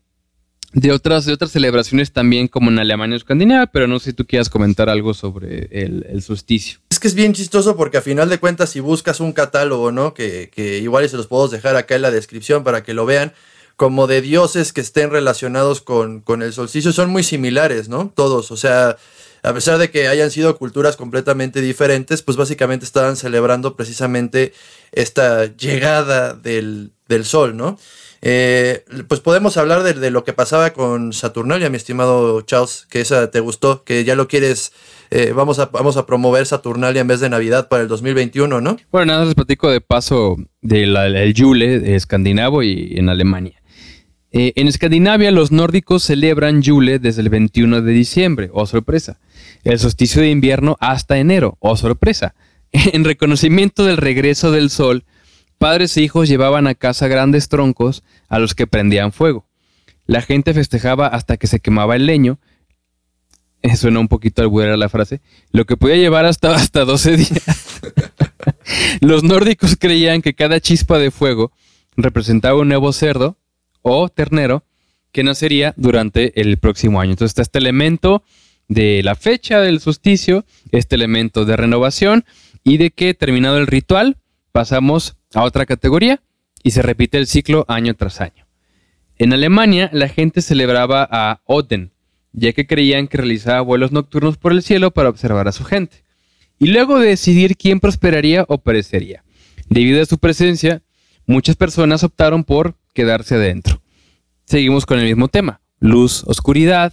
de otras, de otras celebraciones también como en Alemania o Escandinavia, pero no sé si tú quieras comentar algo sobre el, solsticio.
Es que es bien chistoso porque a final de cuentas si buscas un catálogo, ¿no? Que, que igual se los puedo dejar acá en la descripción para que lo vean, como de dioses que estén relacionados con, con el solsticio, son muy similares, ¿no? Todos, o sea, a pesar de que hayan sido culturas completamente diferentes, pues básicamente estaban celebrando precisamente esta llegada del, del sol, ¿no? Eh, pues podemos hablar de, lo que pasaba con Saturnalia, mi estimado Charles, que esa te gustó, que ya lo quieres, eh, vamos, a, vamos a promover Saturnalia en vez de Navidad para el 2021, ¿no?
Bueno, nada, les platico de paso del Yule escandinavo y en Alemania. Eh, en Escandinavia los nórdicos celebran Yule desde el 21 de diciembre, oh sorpresa. El solsticio de invierno hasta enero, oh sorpresa. En reconocimiento del regreso del sol, Padres e hijos llevaban a casa grandes troncos a los que prendían fuego. La gente festejaba hasta que se quemaba el leño. Eh, suena un poquito al la frase. Lo que podía llevar hasta, hasta 12 días. los nórdicos creían que cada chispa de fuego representaba un nuevo cerdo o ternero que nacería durante el próximo año. Entonces está este elemento de la fecha del solsticio, este elemento de renovación y de que terminado el ritual pasamos a otra categoría y se repite el ciclo año tras año. En Alemania la gente celebraba a Odin, ya que creían que realizaba vuelos nocturnos por el cielo para observar a su gente, y luego de decidir quién prosperaría o perecería. Debido a su presencia, muchas personas optaron por quedarse adentro. Seguimos con el mismo tema, luz, oscuridad,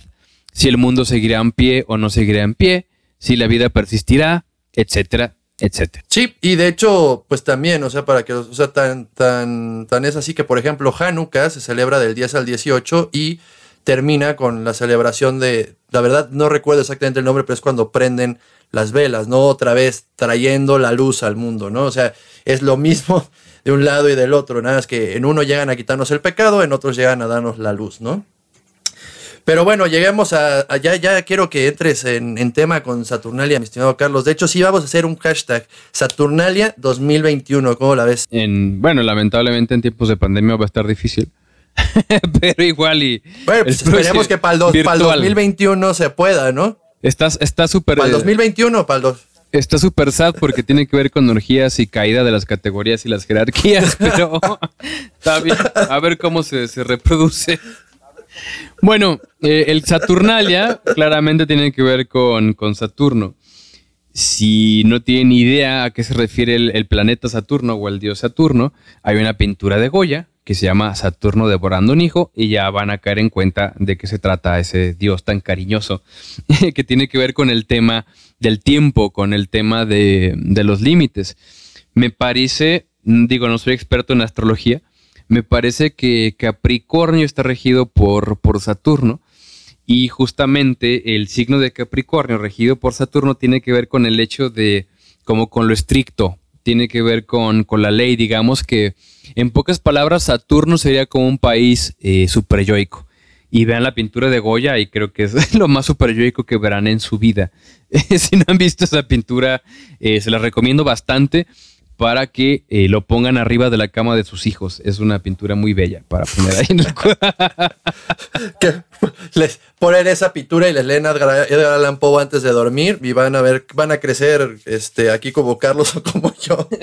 si el mundo seguirá en pie o no seguirá en pie, si la vida persistirá, etcétera, etcétera.
Sí, y de hecho, pues también, o sea, para que, o sea, tan, tan, tan es así que, por ejemplo, Hanukkah se celebra del 10 al 18 y termina con la celebración de, la verdad no recuerdo exactamente el nombre, pero es cuando prenden las velas, ¿no? Otra vez trayendo la luz al mundo, ¿no? O sea, es lo mismo de un lado y del otro, nada más que en uno llegan a quitarnos el pecado, en otros llegan a darnos la luz, ¿no? Pero bueno, lleguemos a, ya, ya quiero que entres en, tema con Saturnalia, mi estimado Carlos. De hecho, sí vamos a hacer un hashtag Saturnalia 2021. ¿Cómo la ves?
En, bueno, lamentablemente en tiempos de pandemia va a estar difícil. pero igual y...
Bueno, pues esperemos que para el, 2021 se pueda, ¿no?
Está súper...
para el 2021 para el 2.
Está súper sad porque tiene que ver con orgías y caída de las categorías y las jerarquías, pero está bien. A ver cómo se, reproduce. Bueno, eh, el Saturnalia claramente tiene que ver con, con, Saturno. Si no tienen idea a qué se refiere el, el, planeta Saturno o el dios Saturno, hay una pintura de Goya que se llama Saturno devorando un hijo y ya van a caer en cuenta de qué se trata ese dios tan cariñoso que tiene que ver con el tema del tiempo, con el tema de, los límites. Me parece, digo, no soy experto en astrología, me parece que Capricornio está regido por, Saturno y justamente el signo de Capricornio regido por Saturno tiene que ver con el hecho de, como con lo estricto, tiene que ver con, con la ley, digamos que en pocas palabras, Saturno sería como un país eh, superyoico. Y vean la pintura de Goya y creo que es lo más superyoico que verán en su vida. si no han visto esa pintura, eh, se la recomiendo bastante para que eh, lo pongan arriba de la cama de sus hijos. Es una pintura muy bella para poner ahí en el
que les ponen esa pintura y les leen Edgar, Allan Poe antes de dormir y van a ver, van a crecer este, aquí como Carlos o como yo.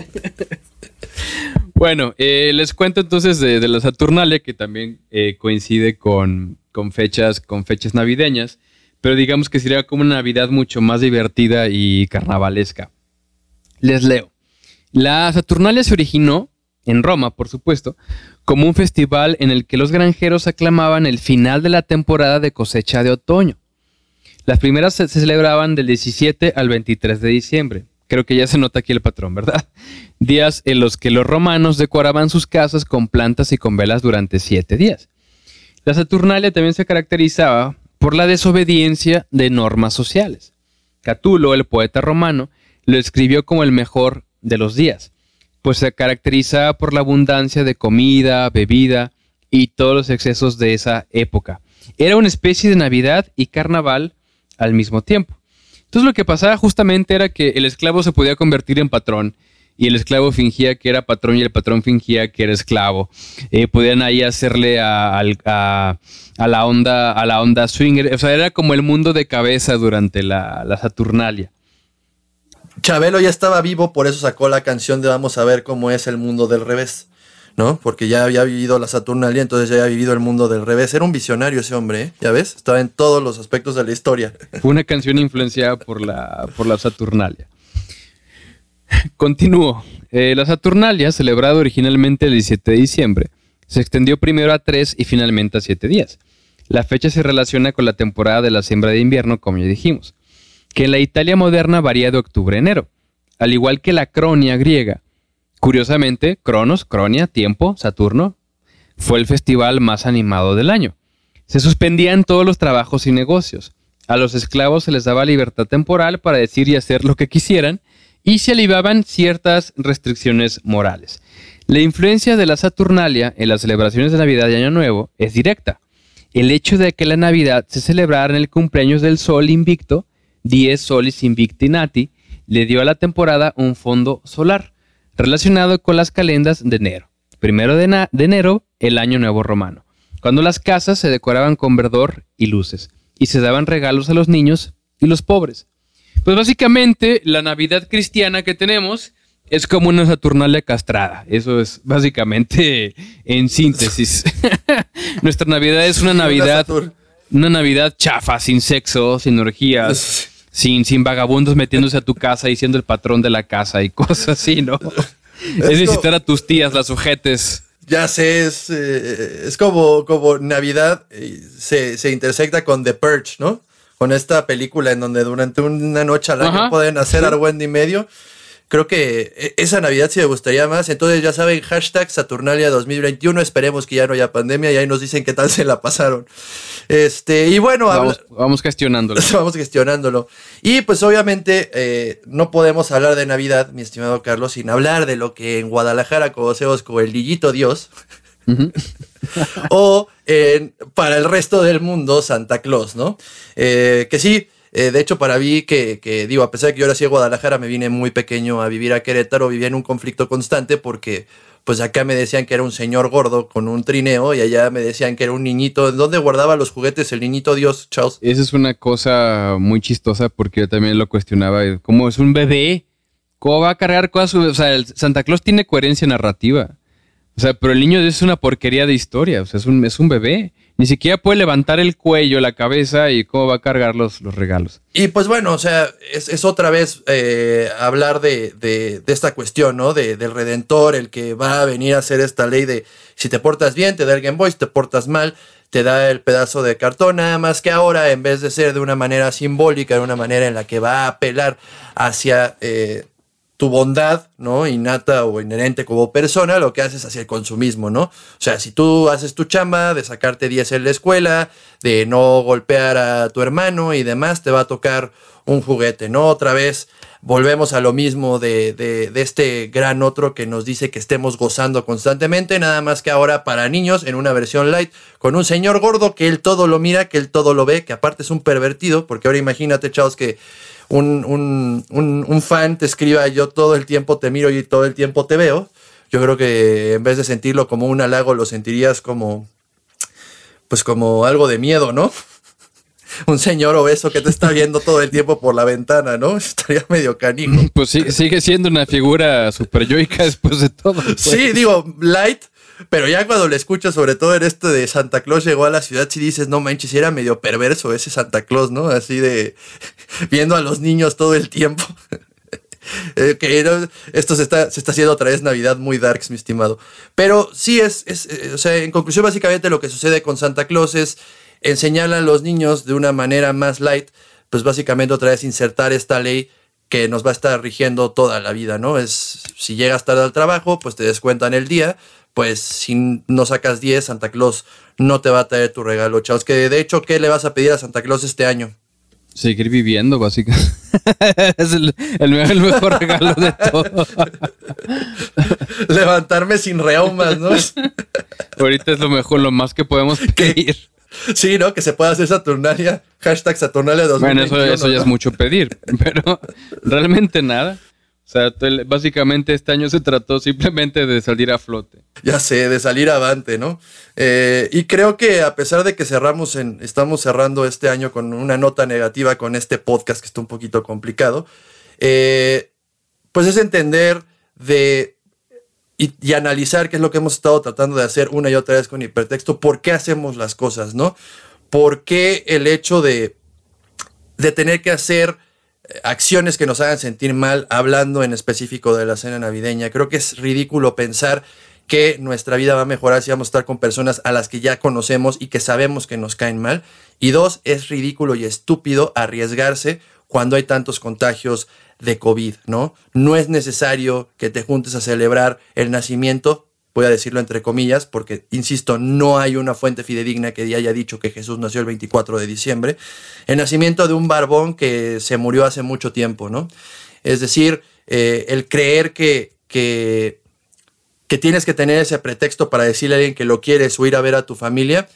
Bueno, eh, les cuento entonces de, la Saturnalia, que también eh, coincide con, fechas, con fechas navideñas, pero digamos que sería como una Navidad mucho más divertida y carnavalesca. Les leo. La Saturnalia se originó, en Roma, por supuesto, como un festival en el que los granjeros aclamaban el final de la temporada de cosecha de otoño. Las primeras se celebraban del 17 al 23 de diciembre Creo que ya se nota aquí el patrón, ¿verdad? Días en los que los romanos decoraban sus casas con plantas y con velas durante siete días. La Saturnalia también se caracterizaba por la desobediencia de normas sociales. Catulo, el poeta romano, lo escribió como el mejor de los días, pues se caracterizaba por la abundancia de comida, bebida y todos los excesos de esa época. Era una especie de Navidad y carnaval al mismo tiempo. Entonces lo que pasaba justamente era que el esclavo se podía convertir en patrón y el esclavo fingía que era patrón y el patrón fingía que era esclavo. Eh, podían ahí hacerle a, la onda, a la onda swinger. O sea, era como el mundo de cabeza durante la Saturnalia.
Chabelo ya estaba vivo, por eso sacó la canción de Vamos a ver cómo es el mundo del revés. ¿no? Porque ya había vivido la Saturnalia, entonces ya había vivido el mundo del revés. Era un visionario ese hombre, ¿eh? ¿Ya ves? Estaba en todos los aspectos de la historia.
Fue una canción influenciada por la, por la Saturnalia. Continúo. Eh, la Saturnalia, celebrada originalmente el 17 de diciembre, se extendió primero a tres y finalmente a siete días. La fecha se relaciona con la temporada de la siembra de invierno, como ya dijimos, que en la Italia moderna varía de octubre a enero, al igual que la cronia griega, Curiosamente, Cronos, Cronia, Tiempo, Saturno, fue el festival más animado del año. Se suspendían todos los trabajos y negocios. A los esclavos se les daba libertad temporal para decir y hacer lo que quisieran y se aliviaban ciertas restricciones morales. La influencia de la Saturnalia en las celebraciones de Navidad y Año Nuevo es directa. El hecho de que la Navidad se celebrara en el cumpleaños del Sol invicto, Dies Solis Invicti Nati, le dio a la temporada un fondo solar relacionado con las calendas de enero. Primero de, enero, el año nuevo romano, cuando las casas se decoraban con verdor y luces, y se daban regalos a los niños y los pobres. Pues básicamente la Navidad cristiana que tenemos es como una Saturnalia castrada. Eso es básicamente en síntesis. Nuestra Navidad es una Navidad, una Navidad chafa, sin sexo, sin orgías sin, sin vagabundos metiéndose a tu casa y siendo el patrón de la casa y cosas así, ¿no? Es, visitar a tus tías, las sujetes.
Ya sé, es, eh, es como, como Navidad se, se, intersecta con The Purge, ¿no? Con esta película en donde durante una noche al año pueden hacer argüende y medio creo que e, esa Navidad sí me gustaría más. Entonces, ya saben, hashtag Saturnalia 2021. Esperemos que ya no haya pandemia y ahí nos dicen qué tal se la pasaron. Este, y bueno,
vamos, gestionándolo.
Vamos gestionándolo. Y pues obviamente eh, no podemos hablar de Navidad, mi estimado Carlos, sin hablar de lo que en Guadalajara conocemos como el Lillito Dios. o para el resto del mundo, Santa Claus, ¿no? Eh, que sí, eh, de hecho, para mí, que, digo, a pesar de que yo era así de Guadalajara, me vine muy pequeño a vivir a Querétaro, vivía en un conflicto constante porque pues acá me decían que era un señor gordo con un trineo y allá me decían que era un niñito. ¿Dónde guardaba los juguetes el niñito Dios, Charles?
Esa es una cosa muy chistosa porque yo también lo cuestionaba. ¿Cómo es un bebé? ¿Cómo va a cargar cosas? O sea, el Santa Claus tiene coherencia narrativa. O sea, pero el niño es una porquería de historia. O sea, es un, es un bebé. Ni siquiera puede levantar el cuello, la cabeza y cómo va a cargar los, los regalos.
Y pues bueno, o sea, es, otra vez eh, hablar de, esta cuestión, ¿no? De, del redentor, el que va a venir a hacer esta ley de si te portas bien, te da el Game Boy, si te portas mal, te da el pedazo de cartón, nada más que ahora, en vez de ser de una manera simbólica, de una manera en la que va a apelar hacia eh, tu bondad, ¿no? Innata o inherente como persona, lo que haces hacia el consumismo, ¿no? O sea, si tú haces tu chamba de sacarte 10 en la escuela, de no golpear a tu hermano y demás, te va a tocar un juguete, ¿no? Otra vez volvemos a lo mismo de, de, este gran otro que nos dice que estemos gozando constantemente, nada más que ahora para niños en una versión light, con un señor gordo que él todo lo mira, que él todo lo ve, que aparte es un pervertido, porque ahora imagínate, chavos, que un, fan te escriba yo todo el tiempo te miro y todo el tiempo te veo, yo creo que en vez de sentirlo como un halago, lo sentirías como, pues como algo de miedo, ¿no? un señor obeso que te está viendo todo el tiempo por la ventana, ¿no? Estaría medio canijo.
Pues sí, sigue siendo una figura super yoica después de todo. Pues.
Sí, digo, light, pero ya cuando le escuchas, sobre todo en esto de Santa Claus llegó a la ciudad, si dices, no manches, era medio perverso ese Santa Claus, ¿no? Así de viendo a los niños todo el tiempo. Eh, que esto se está, se está haciendo otra vez Navidad muy darks, mi estimado. Pero sí es, es, eh, o sea, en conclusión, básicamente lo que sucede con Santa Claus es enseñar a los niños de una manera más light, pues básicamente otra vez insertar esta ley que nos va a estar rigiendo toda la vida, ¿no? Es si llegas tarde al trabajo, pues te descuentan el día, pues si no sacas 10, Santa Claus no te va a traer tu regalo, chavos. Que de hecho, ¿qué le vas a pedir a Santa Claus este año?
Seguir viviendo, básicamente. es el, mejor regalo de todo.
Levantarme sin reumas, ¿no?
Ahorita es lo mejor, lo más que podemos pedir.
Sí, ¿no? Que se pueda hacer Saturnalia. Hashtag Saturnalia 2021.
Bueno, eso, eso ya es mucho pedir, pero realmente nada. Sea, básicamente este año se trató simplemente de salir a flote.
Ya sé, de salir avante, ¿no? Eh, y creo que a pesar de que cerramos en, estamos cerrando este año con una nota negativa con este podcast que está un poquito complicado, eh, pues es entender de y, y, analizar qué es lo que hemos estado tratando de hacer una y otra vez con hipertexto, por qué hacemos las cosas, ¿no? ¿Por qué el hecho de, de tener que hacer acciones que nos hagan sentir mal, hablando en específico de la cena navideña. Creo que es ridículo pensar que nuestra vida va a mejorar si vamos a estar con personas a las que ya conocemos y que sabemos que nos caen mal. Y dos, es ridículo y estúpido arriesgarse cuando hay tantos contagios de COVID, ¿no? No es necesario que te juntes a celebrar el nacimiento voy a decirlo entre comillas, porque, insisto, no hay una fuente fidedigna que haya dicho que Jesús nació el 24 de diciembre, el nacimiento de un barbón que se murió hace mucho tiempo, ¿no? Es decir, eh, el creer que, que, que tienes que tener ese pretexto para decirle a alguien que lo quieres o ir a ver a tu familia,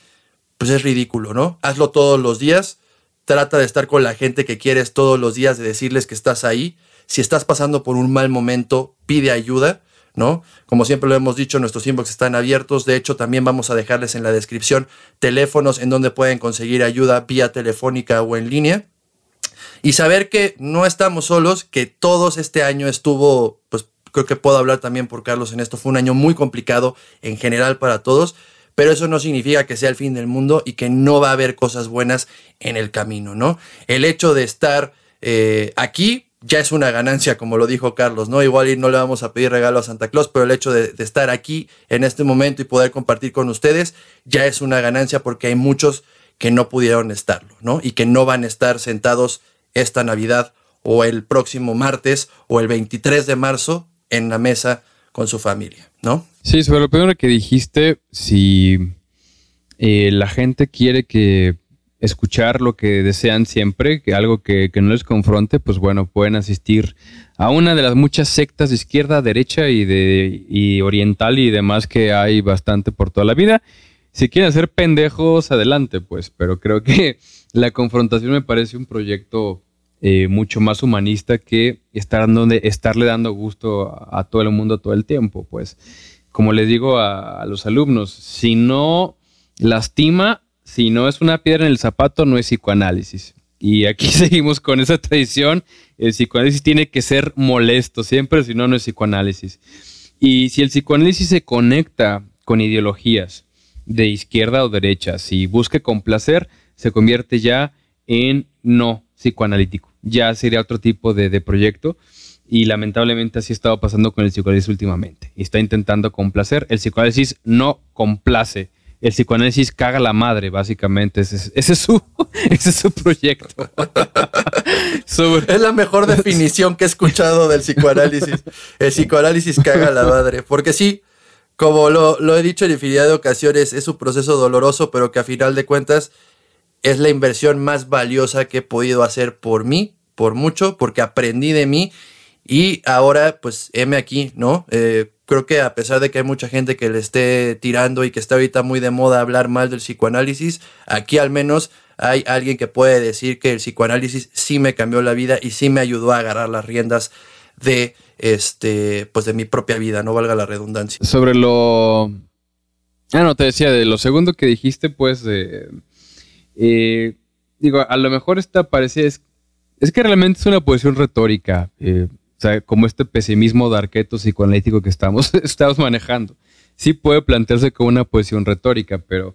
pues es ridículo, ¿no? Hazlo todos los días, trata de estar con la gente que quieres todos los días, de decirles que estás ahí. Si estás pasando por un mal momento, pide ayuda ¿no? Como siempre lo hemos dicho, nuestros inbox están abiertos. De hecho, también vamos a dejarles en la descripción teléfonos en donde pueden conseguir ayuda vía telefónica o en línea. Y saber que no estamos solos, que todos este año estuvo, pues creo que puedo hablar también por Carlos en esto, fue un año muy complicado en general para todos, pero eso no significa que sea el fin del mundo y que no va a haber cosas buenas en el camino, ¿no? El hecho de estar eh, aquí ya es una ganancia, como lo dijo Carlos, ¿no? Igual no le vamos a pedir regalo a Santa Claus, pero el hecho de, estar aquí en este momento y poder compartir con ustedes ya es una ganancia porque hay muchos que no pudieron estarlo, ¿no? Y que no van a estar sentados esta Navidad o el próximo martes o el 23 de marzo en la mesa con su familia, ¿no?
Sí, sobre lo primero que dijiste, si eh, la gente quiere que escuchar lo que desean siempre, que algo que, no les confronte, pues bueno, pueden asistir a una de las muchas sectas de izquierda, derecha y de y oriental y demás que hay bastante por toda la vida. Si quieren hacer pendejos, adelante, pues, pero creo que la confrontación me parece un proyecto eh, mucho más humanista que estar donde, estarle dando gusto a, todo el mundo todo el tiempo, pues como le digo a los alumnos, si no lastima, si no es una piedra en el zapato, no es psicoanálisis. Y aquí seguimos con esa tradición. El psicoanálisis tiene que ser molesto siempre, si no, no es psicoanálisis. Y si el psicoanálisis se conecta con ideologías de izquierda o derecha, si busca complacer, se convierte ya en no psicoanalítico. Ya sería otro tipo de, proyecto. Y lamentablemente así ha estado pasando con el psicoanálisis últimamente. Está intentando complacer. El psicoanálisis no complace el psicoanálisis caga la madre, básicamente. Ese, es, su, ese es su proyecto.
Es la mejor definición que he escuchado del psicoanálisis. El psicoanálisis caga la madre. Porque sí, como lo, lo he dicho en infinidad de ocasiones, es un proceso doloroso, pero que a final de cuentas es la inversión más valiosa que he podido hacer por mí, por mucho, porque aprendí de mí y ahora, pues, heme aquí, ¿no? Eh, creo que a pesar de que hay mucha gente que le esté tirando y que está ahorita muy de moda hablar mal del psicoanálisis, aquí al menos hay alguien que puede decir que el psicoanálisis sí me cambió la vida y sí me ayudó a agarrar las riendas de este pues de mi propia vida, no valga la redundancia.
Sobre lo Ah, no, te decía, de lo segundo que dijiste, pues, eh, digo, a lo mejor esta parecía, es, es que realmente es una posición retórica. Eh, o sea, como este pesimismo de arqueto psicoanalítico que estamos, estamos manejando. Sí puede plantearse como una posición retórica, pero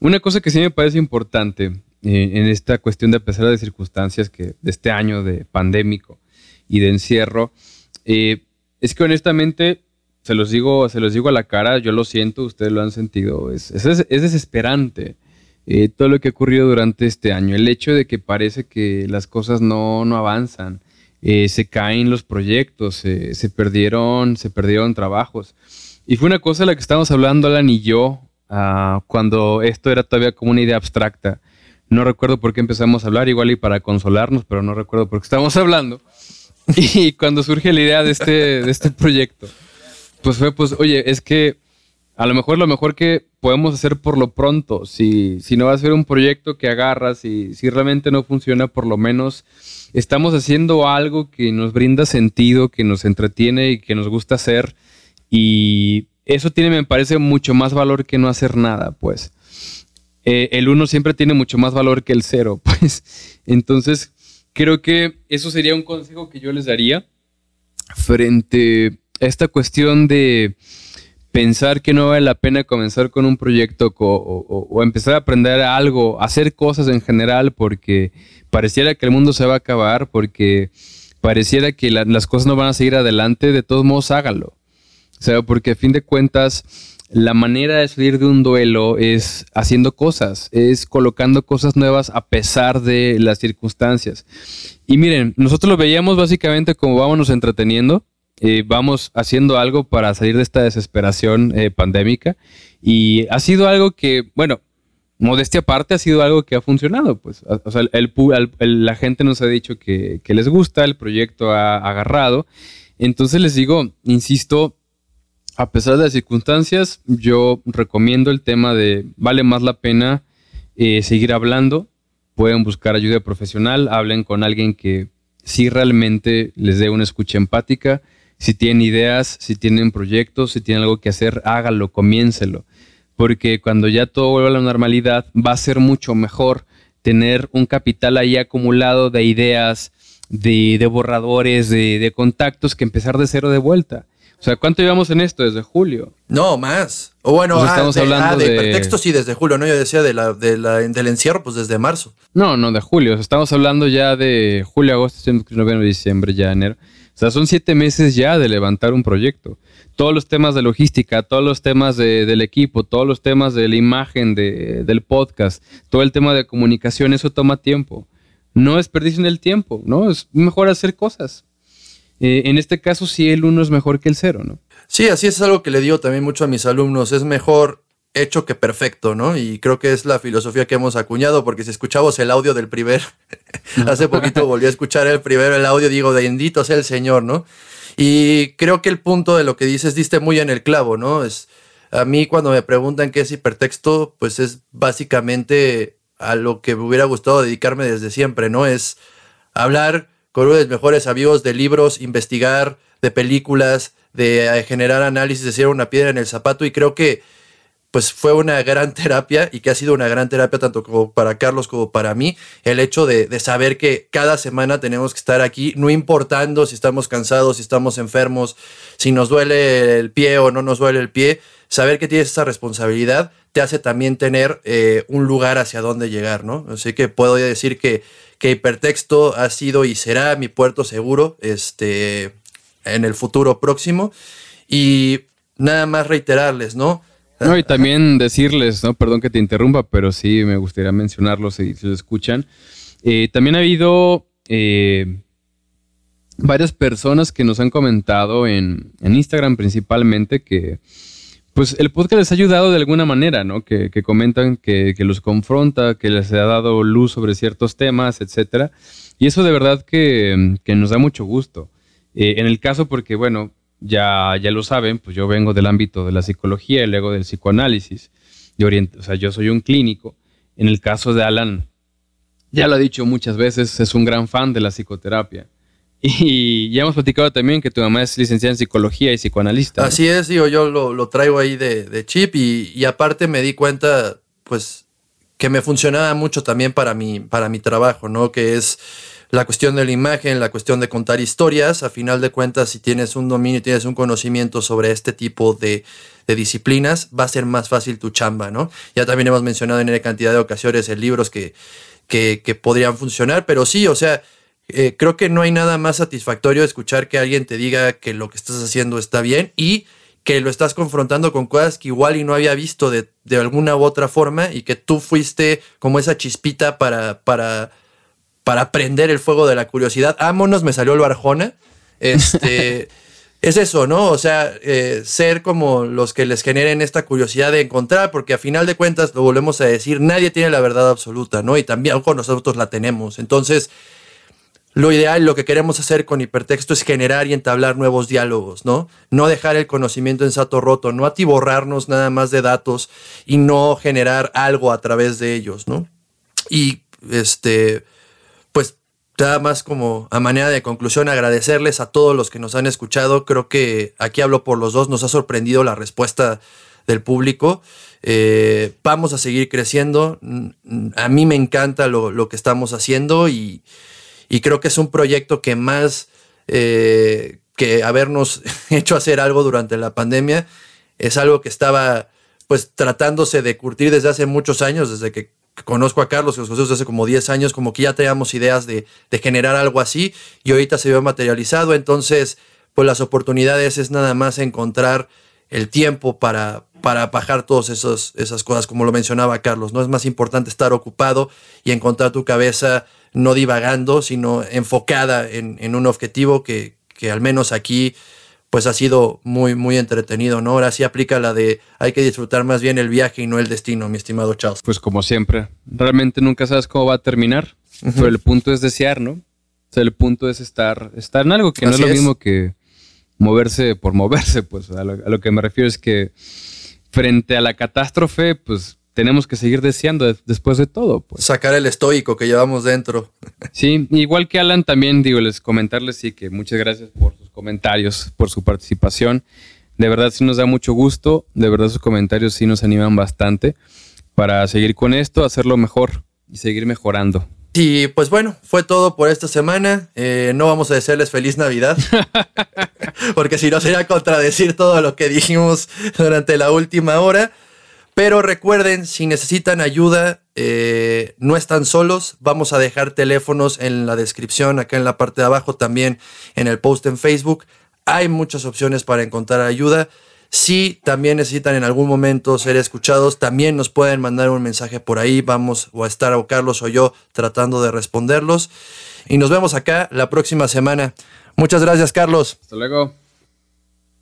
una cosa que sí me parece importante eh, en esta cuestión de a pesar de circunstancias que de este año de pandémico y de encierro, eh, es que honestamente se los digo, se los digo a la cara, yo lo siento, ustedes lo han sentido, es, es, desesperante eh, todo lo que ha ocurrido durante este año, el hecho de que parece que las cosas no, no avanzan, eh, se caen los proyectos, se perdieron, se perdieron trabajos. Y fue una cosa de la que estábamos hablando Alan y yo ah, cuando esto era todavía como una idea abstracta. No recuerdo por qué empezamos a hablar, igual y para consolarnos, pero no recuerdo por qué estábamos hablando. Y cuando surge la idea de este, de este proyecto, pues fue pues, oye, es que a lo mejor lo mejor que podemos hacer por lo pronto, si, si no va a ser un proyecto que agarras y si realmente no funciona, por lo menos estamos haciendo algo que nos brinda sentido, que nos entretiene y que nos gusta hacer. Y eso tiene, me parece, mucho más valor que no hacer nada, pues. Eh, el uno siempre tiene mucho más valor que el cero, pues. Entonces, creo que eso sería un consejo que yo les daría frente a esta cuestión de pensar que no vale la pena comenzar con un proyecto o, empezar a aprender algo, hacer cosas en general porque pareciera que el mundo se va a acabar, porque pareciera que las cosas no van a seguir adelante, de todos modos hágalo. O sea, porque a fin de cuentas, la manera de salir de un duelo es haciendo cosas, es colocando cosas nuevas a pesar de las circunstancias. Y miren, nosotros lo veíamos básicamente como vámonos entreteniendo eh, vamos haciendo algo para salir de esta desesperación eh, pandémica y ha sido algo que, bueno, modestia aparte, ha sido algo que ha funcionado. Pues, la gente nos ha dicho que, les gusta, el proyecto ha agarrado. Entonces les digo, insisto, a pesar de las circunstancias, yo recomiendo el tema de vale más la pena eh, seguir hablando. Pueden buscar ayuda profesional, hablen con alguien que sí realmente les dé una escucha empática si tienen ideas, si tienen proyectos, si tienen algo que hacer, hágalo, comiéncelo. Porque cuando ya todo vuelva a la normalidad, va a ser mucho mejor tener un capital ahí acumulado de ideas, de, borradores, de, contactos, que empezar de cero de vuelta. O sea, ¿cuánto llevamos en esto? Desde julio.
No, más. O bueno, ah, estamos hablando ah, de, pretextos sí, desde julio, ¿no? Yo decía de la, del encierro, pues desde marzo.
No, no, de julio. estamos hablando ya de julio, agosto, noviembre, diciembre, ya enero. O sea, son siete meses ya de levantar un proyecto. Todos los temas de logística, todos los temas del equipo, todos los temas de la imagen del podcast, todo el tema de comunicación, eso toma tiempo. No desperdicien el tiempo, ¿no? Es mejor hacer cosas. Eh, en este caso, sí, el uno es mejor que el cero, ¿no?
Sí, así es algo que le digo también mucho a mis alumnos. Es mejor hecho que perfecto, ¿no? Y creo que es la filosofía que hemos acuñado, porque si escuchamos el audio del primer, hace poquito volví a escuchar el primero, el audio, digo, bendito sea el Señor, ¿no? Y creo que el punto de lo que dices diste muy en el clavo, ¿no? Es, a mí cuando me preguntan qué es hipertexto, pues es básicamente a lo que me hubiera gustado dedicarme desde siempre, ¿no? Es hablar con uno de los mejores amigos de libros, investigar, de películas, de eh, generar análisis, de ser una piedra en el zapato y creo que pues fue una gran terapia y que ha sido una gran terapia tanto como para Carlos como para mí, el hecho de, saber que cada semana tenemos que estar aquí, no importando si estamos cansados, si estamos enfermos, si nos duele el pie o no nos duele el pie, saber que tienes esa responsabilidad te hace también tener eh, un lugar hacia dónde llegar, ¿no? Así que puedo decir que, que Hipertexto ha sido y será mi puerto seguro este, en el futuro próximo. Y nada más reiterarles, ¿no?
No, y también decirles, ¿no? Perdón que te interrumpa, pero sí me gustaría mencionarlo si, lo escuchan. Eh, también ha habido eh, varias personas que nos han comentado en, Instagram principalmente que pues el podcast les ha ayudado de alguna manera, ¿no? Que, comentan que, los confronta, que les ha dado luz sobre ciertos temas, etcétera. Y eso de verdad que, nos da mucho gusto. Eh, en el caso porque, bueno, ya, ya lo saben, pues yo vengo del ámbito de la psicología y luego del psicoanálisis. Y o sea, yo soy un clínico. En el caso de Alan, ya lo ha dicho muchas veces, es un gran fan de la psicoterapia. Y ya hemos platicado también que tu mamá es licenciada en psicología y psicoanalista.
Así es, digo, yo lo, traigo ahí de, chip y, y, aparte me di cuenta, pues, que me funcionaba mucho también para mi, para mi trabajo, ¿no? Que es la cuestión de la imagen, la cuestión de contar historias. A final de cuentas, si tienes un dominio, tienes un conocimiento sobre este tipo de, disciplinas, va a ser más fácil tu chamba, ¿no? Ya también hemos mencionado en cantidad de ocasiones en libros que, que, podrían funcionar, pero sí, o sea, eh, creo que no hay nada más satisfactorio escuchar que alguien te diga que lo que estás haciendo está bien y que lo estás confrontando con cosas que igual y no había visto de, de alguna u otra forma y que tú fuiste como esa chispita para, para para prender el fuego de la curiosidad. Ámonos, me salió el Arjona. Este, es eso, ¿no? O sea, eh, ser como los que les generen esta curiosidad de encontrar, porque a final de cuentas, lo volvemos a decir, nadie tiene la verdad absoluta, ¿no? Y también con nosotros la tenemos. Entonces, lo ideal, lo que queremos hacer con hipertexto es generar y entablar nuevos diálogos, ¿no? No dejar el conocimiento en sato roto, no atiborrarnos nada más de datos y no generar algo a través de ellos, ¿no? Y este pues nada más como a manera de conclusión agradecerles a todos los que nos han escuchado. Creo que aquí hablo por los dos, nos ha sorprendido la respuesta del público. Eh, vamos a seguir creciendo. A mí me encanta lo, que estamos haciendo y, creo que es un proyecto que más eh, que habernos hecho hacer algo durante la pandemia es algo que estaba pues tratándose de curtir desde hace muchos años, desde que conozco a Carlos y los desde hace como 10 años, como que ya teníamos ideas de, generar algo así y ahorita se vio materializado, entonces pues las oportunidades es nada más encontrar el tiempo para, para todas esas cosas, como lo mencionaba Carlos, ¿no? Es más importante estar ocupado y encontrar tu cabeza no divagando, sino enfocada en, en un objetivo que, que al menos aquí pues ha sido muy, muy entretenido, ¿no? Ahora sí aplica la de hay que disfrutar más bien el viaje y no el destino, mi estimado Charles.
Pues como siempre, realmente nunca sabes cómo va a terminar, pero el punto es desear, ¿no? O sea, el punto es estar, estar en algo que no es lo mismo que moverse por moverse, pues a lo que me refiero es que frente a la catástrofe, pues tenemos que seguir deseando después de todo. Pues.
Sacar el estoico que llevamos dentro.
Sí, igual que Alan también, digo, les comentarles sí que muchas gracias por sus comentarios, por su participación. De verdad sí nos da mucho gusto, de verdad sus comentarios sí nos animan bastante para seguir con esto, hacerlo mejor y seguir mejorando.
Y pues bueno, fue todo por esta semana. Eh, no vamos a desearles feliz Navidad, porque si no sería contradecir todo lo que dijimos durante la última hora. Pero recuerden, si necesitan ayuda, eh, no están solos. Vamos a dejar teléfonos en la descripción, acá en la parte de abajo, también en el post en Facebook. Hay muchas opciones para encontrar ayuda. Si también necesitan en algún momento ser escuchados, también nos pueden mandar un mensaje por ahí. Vamos a estar o Carlos o yo tratando de responderlos. Y nos vemos acá la próxima semana. Muchas gracias, Carlos.
Hasta luego.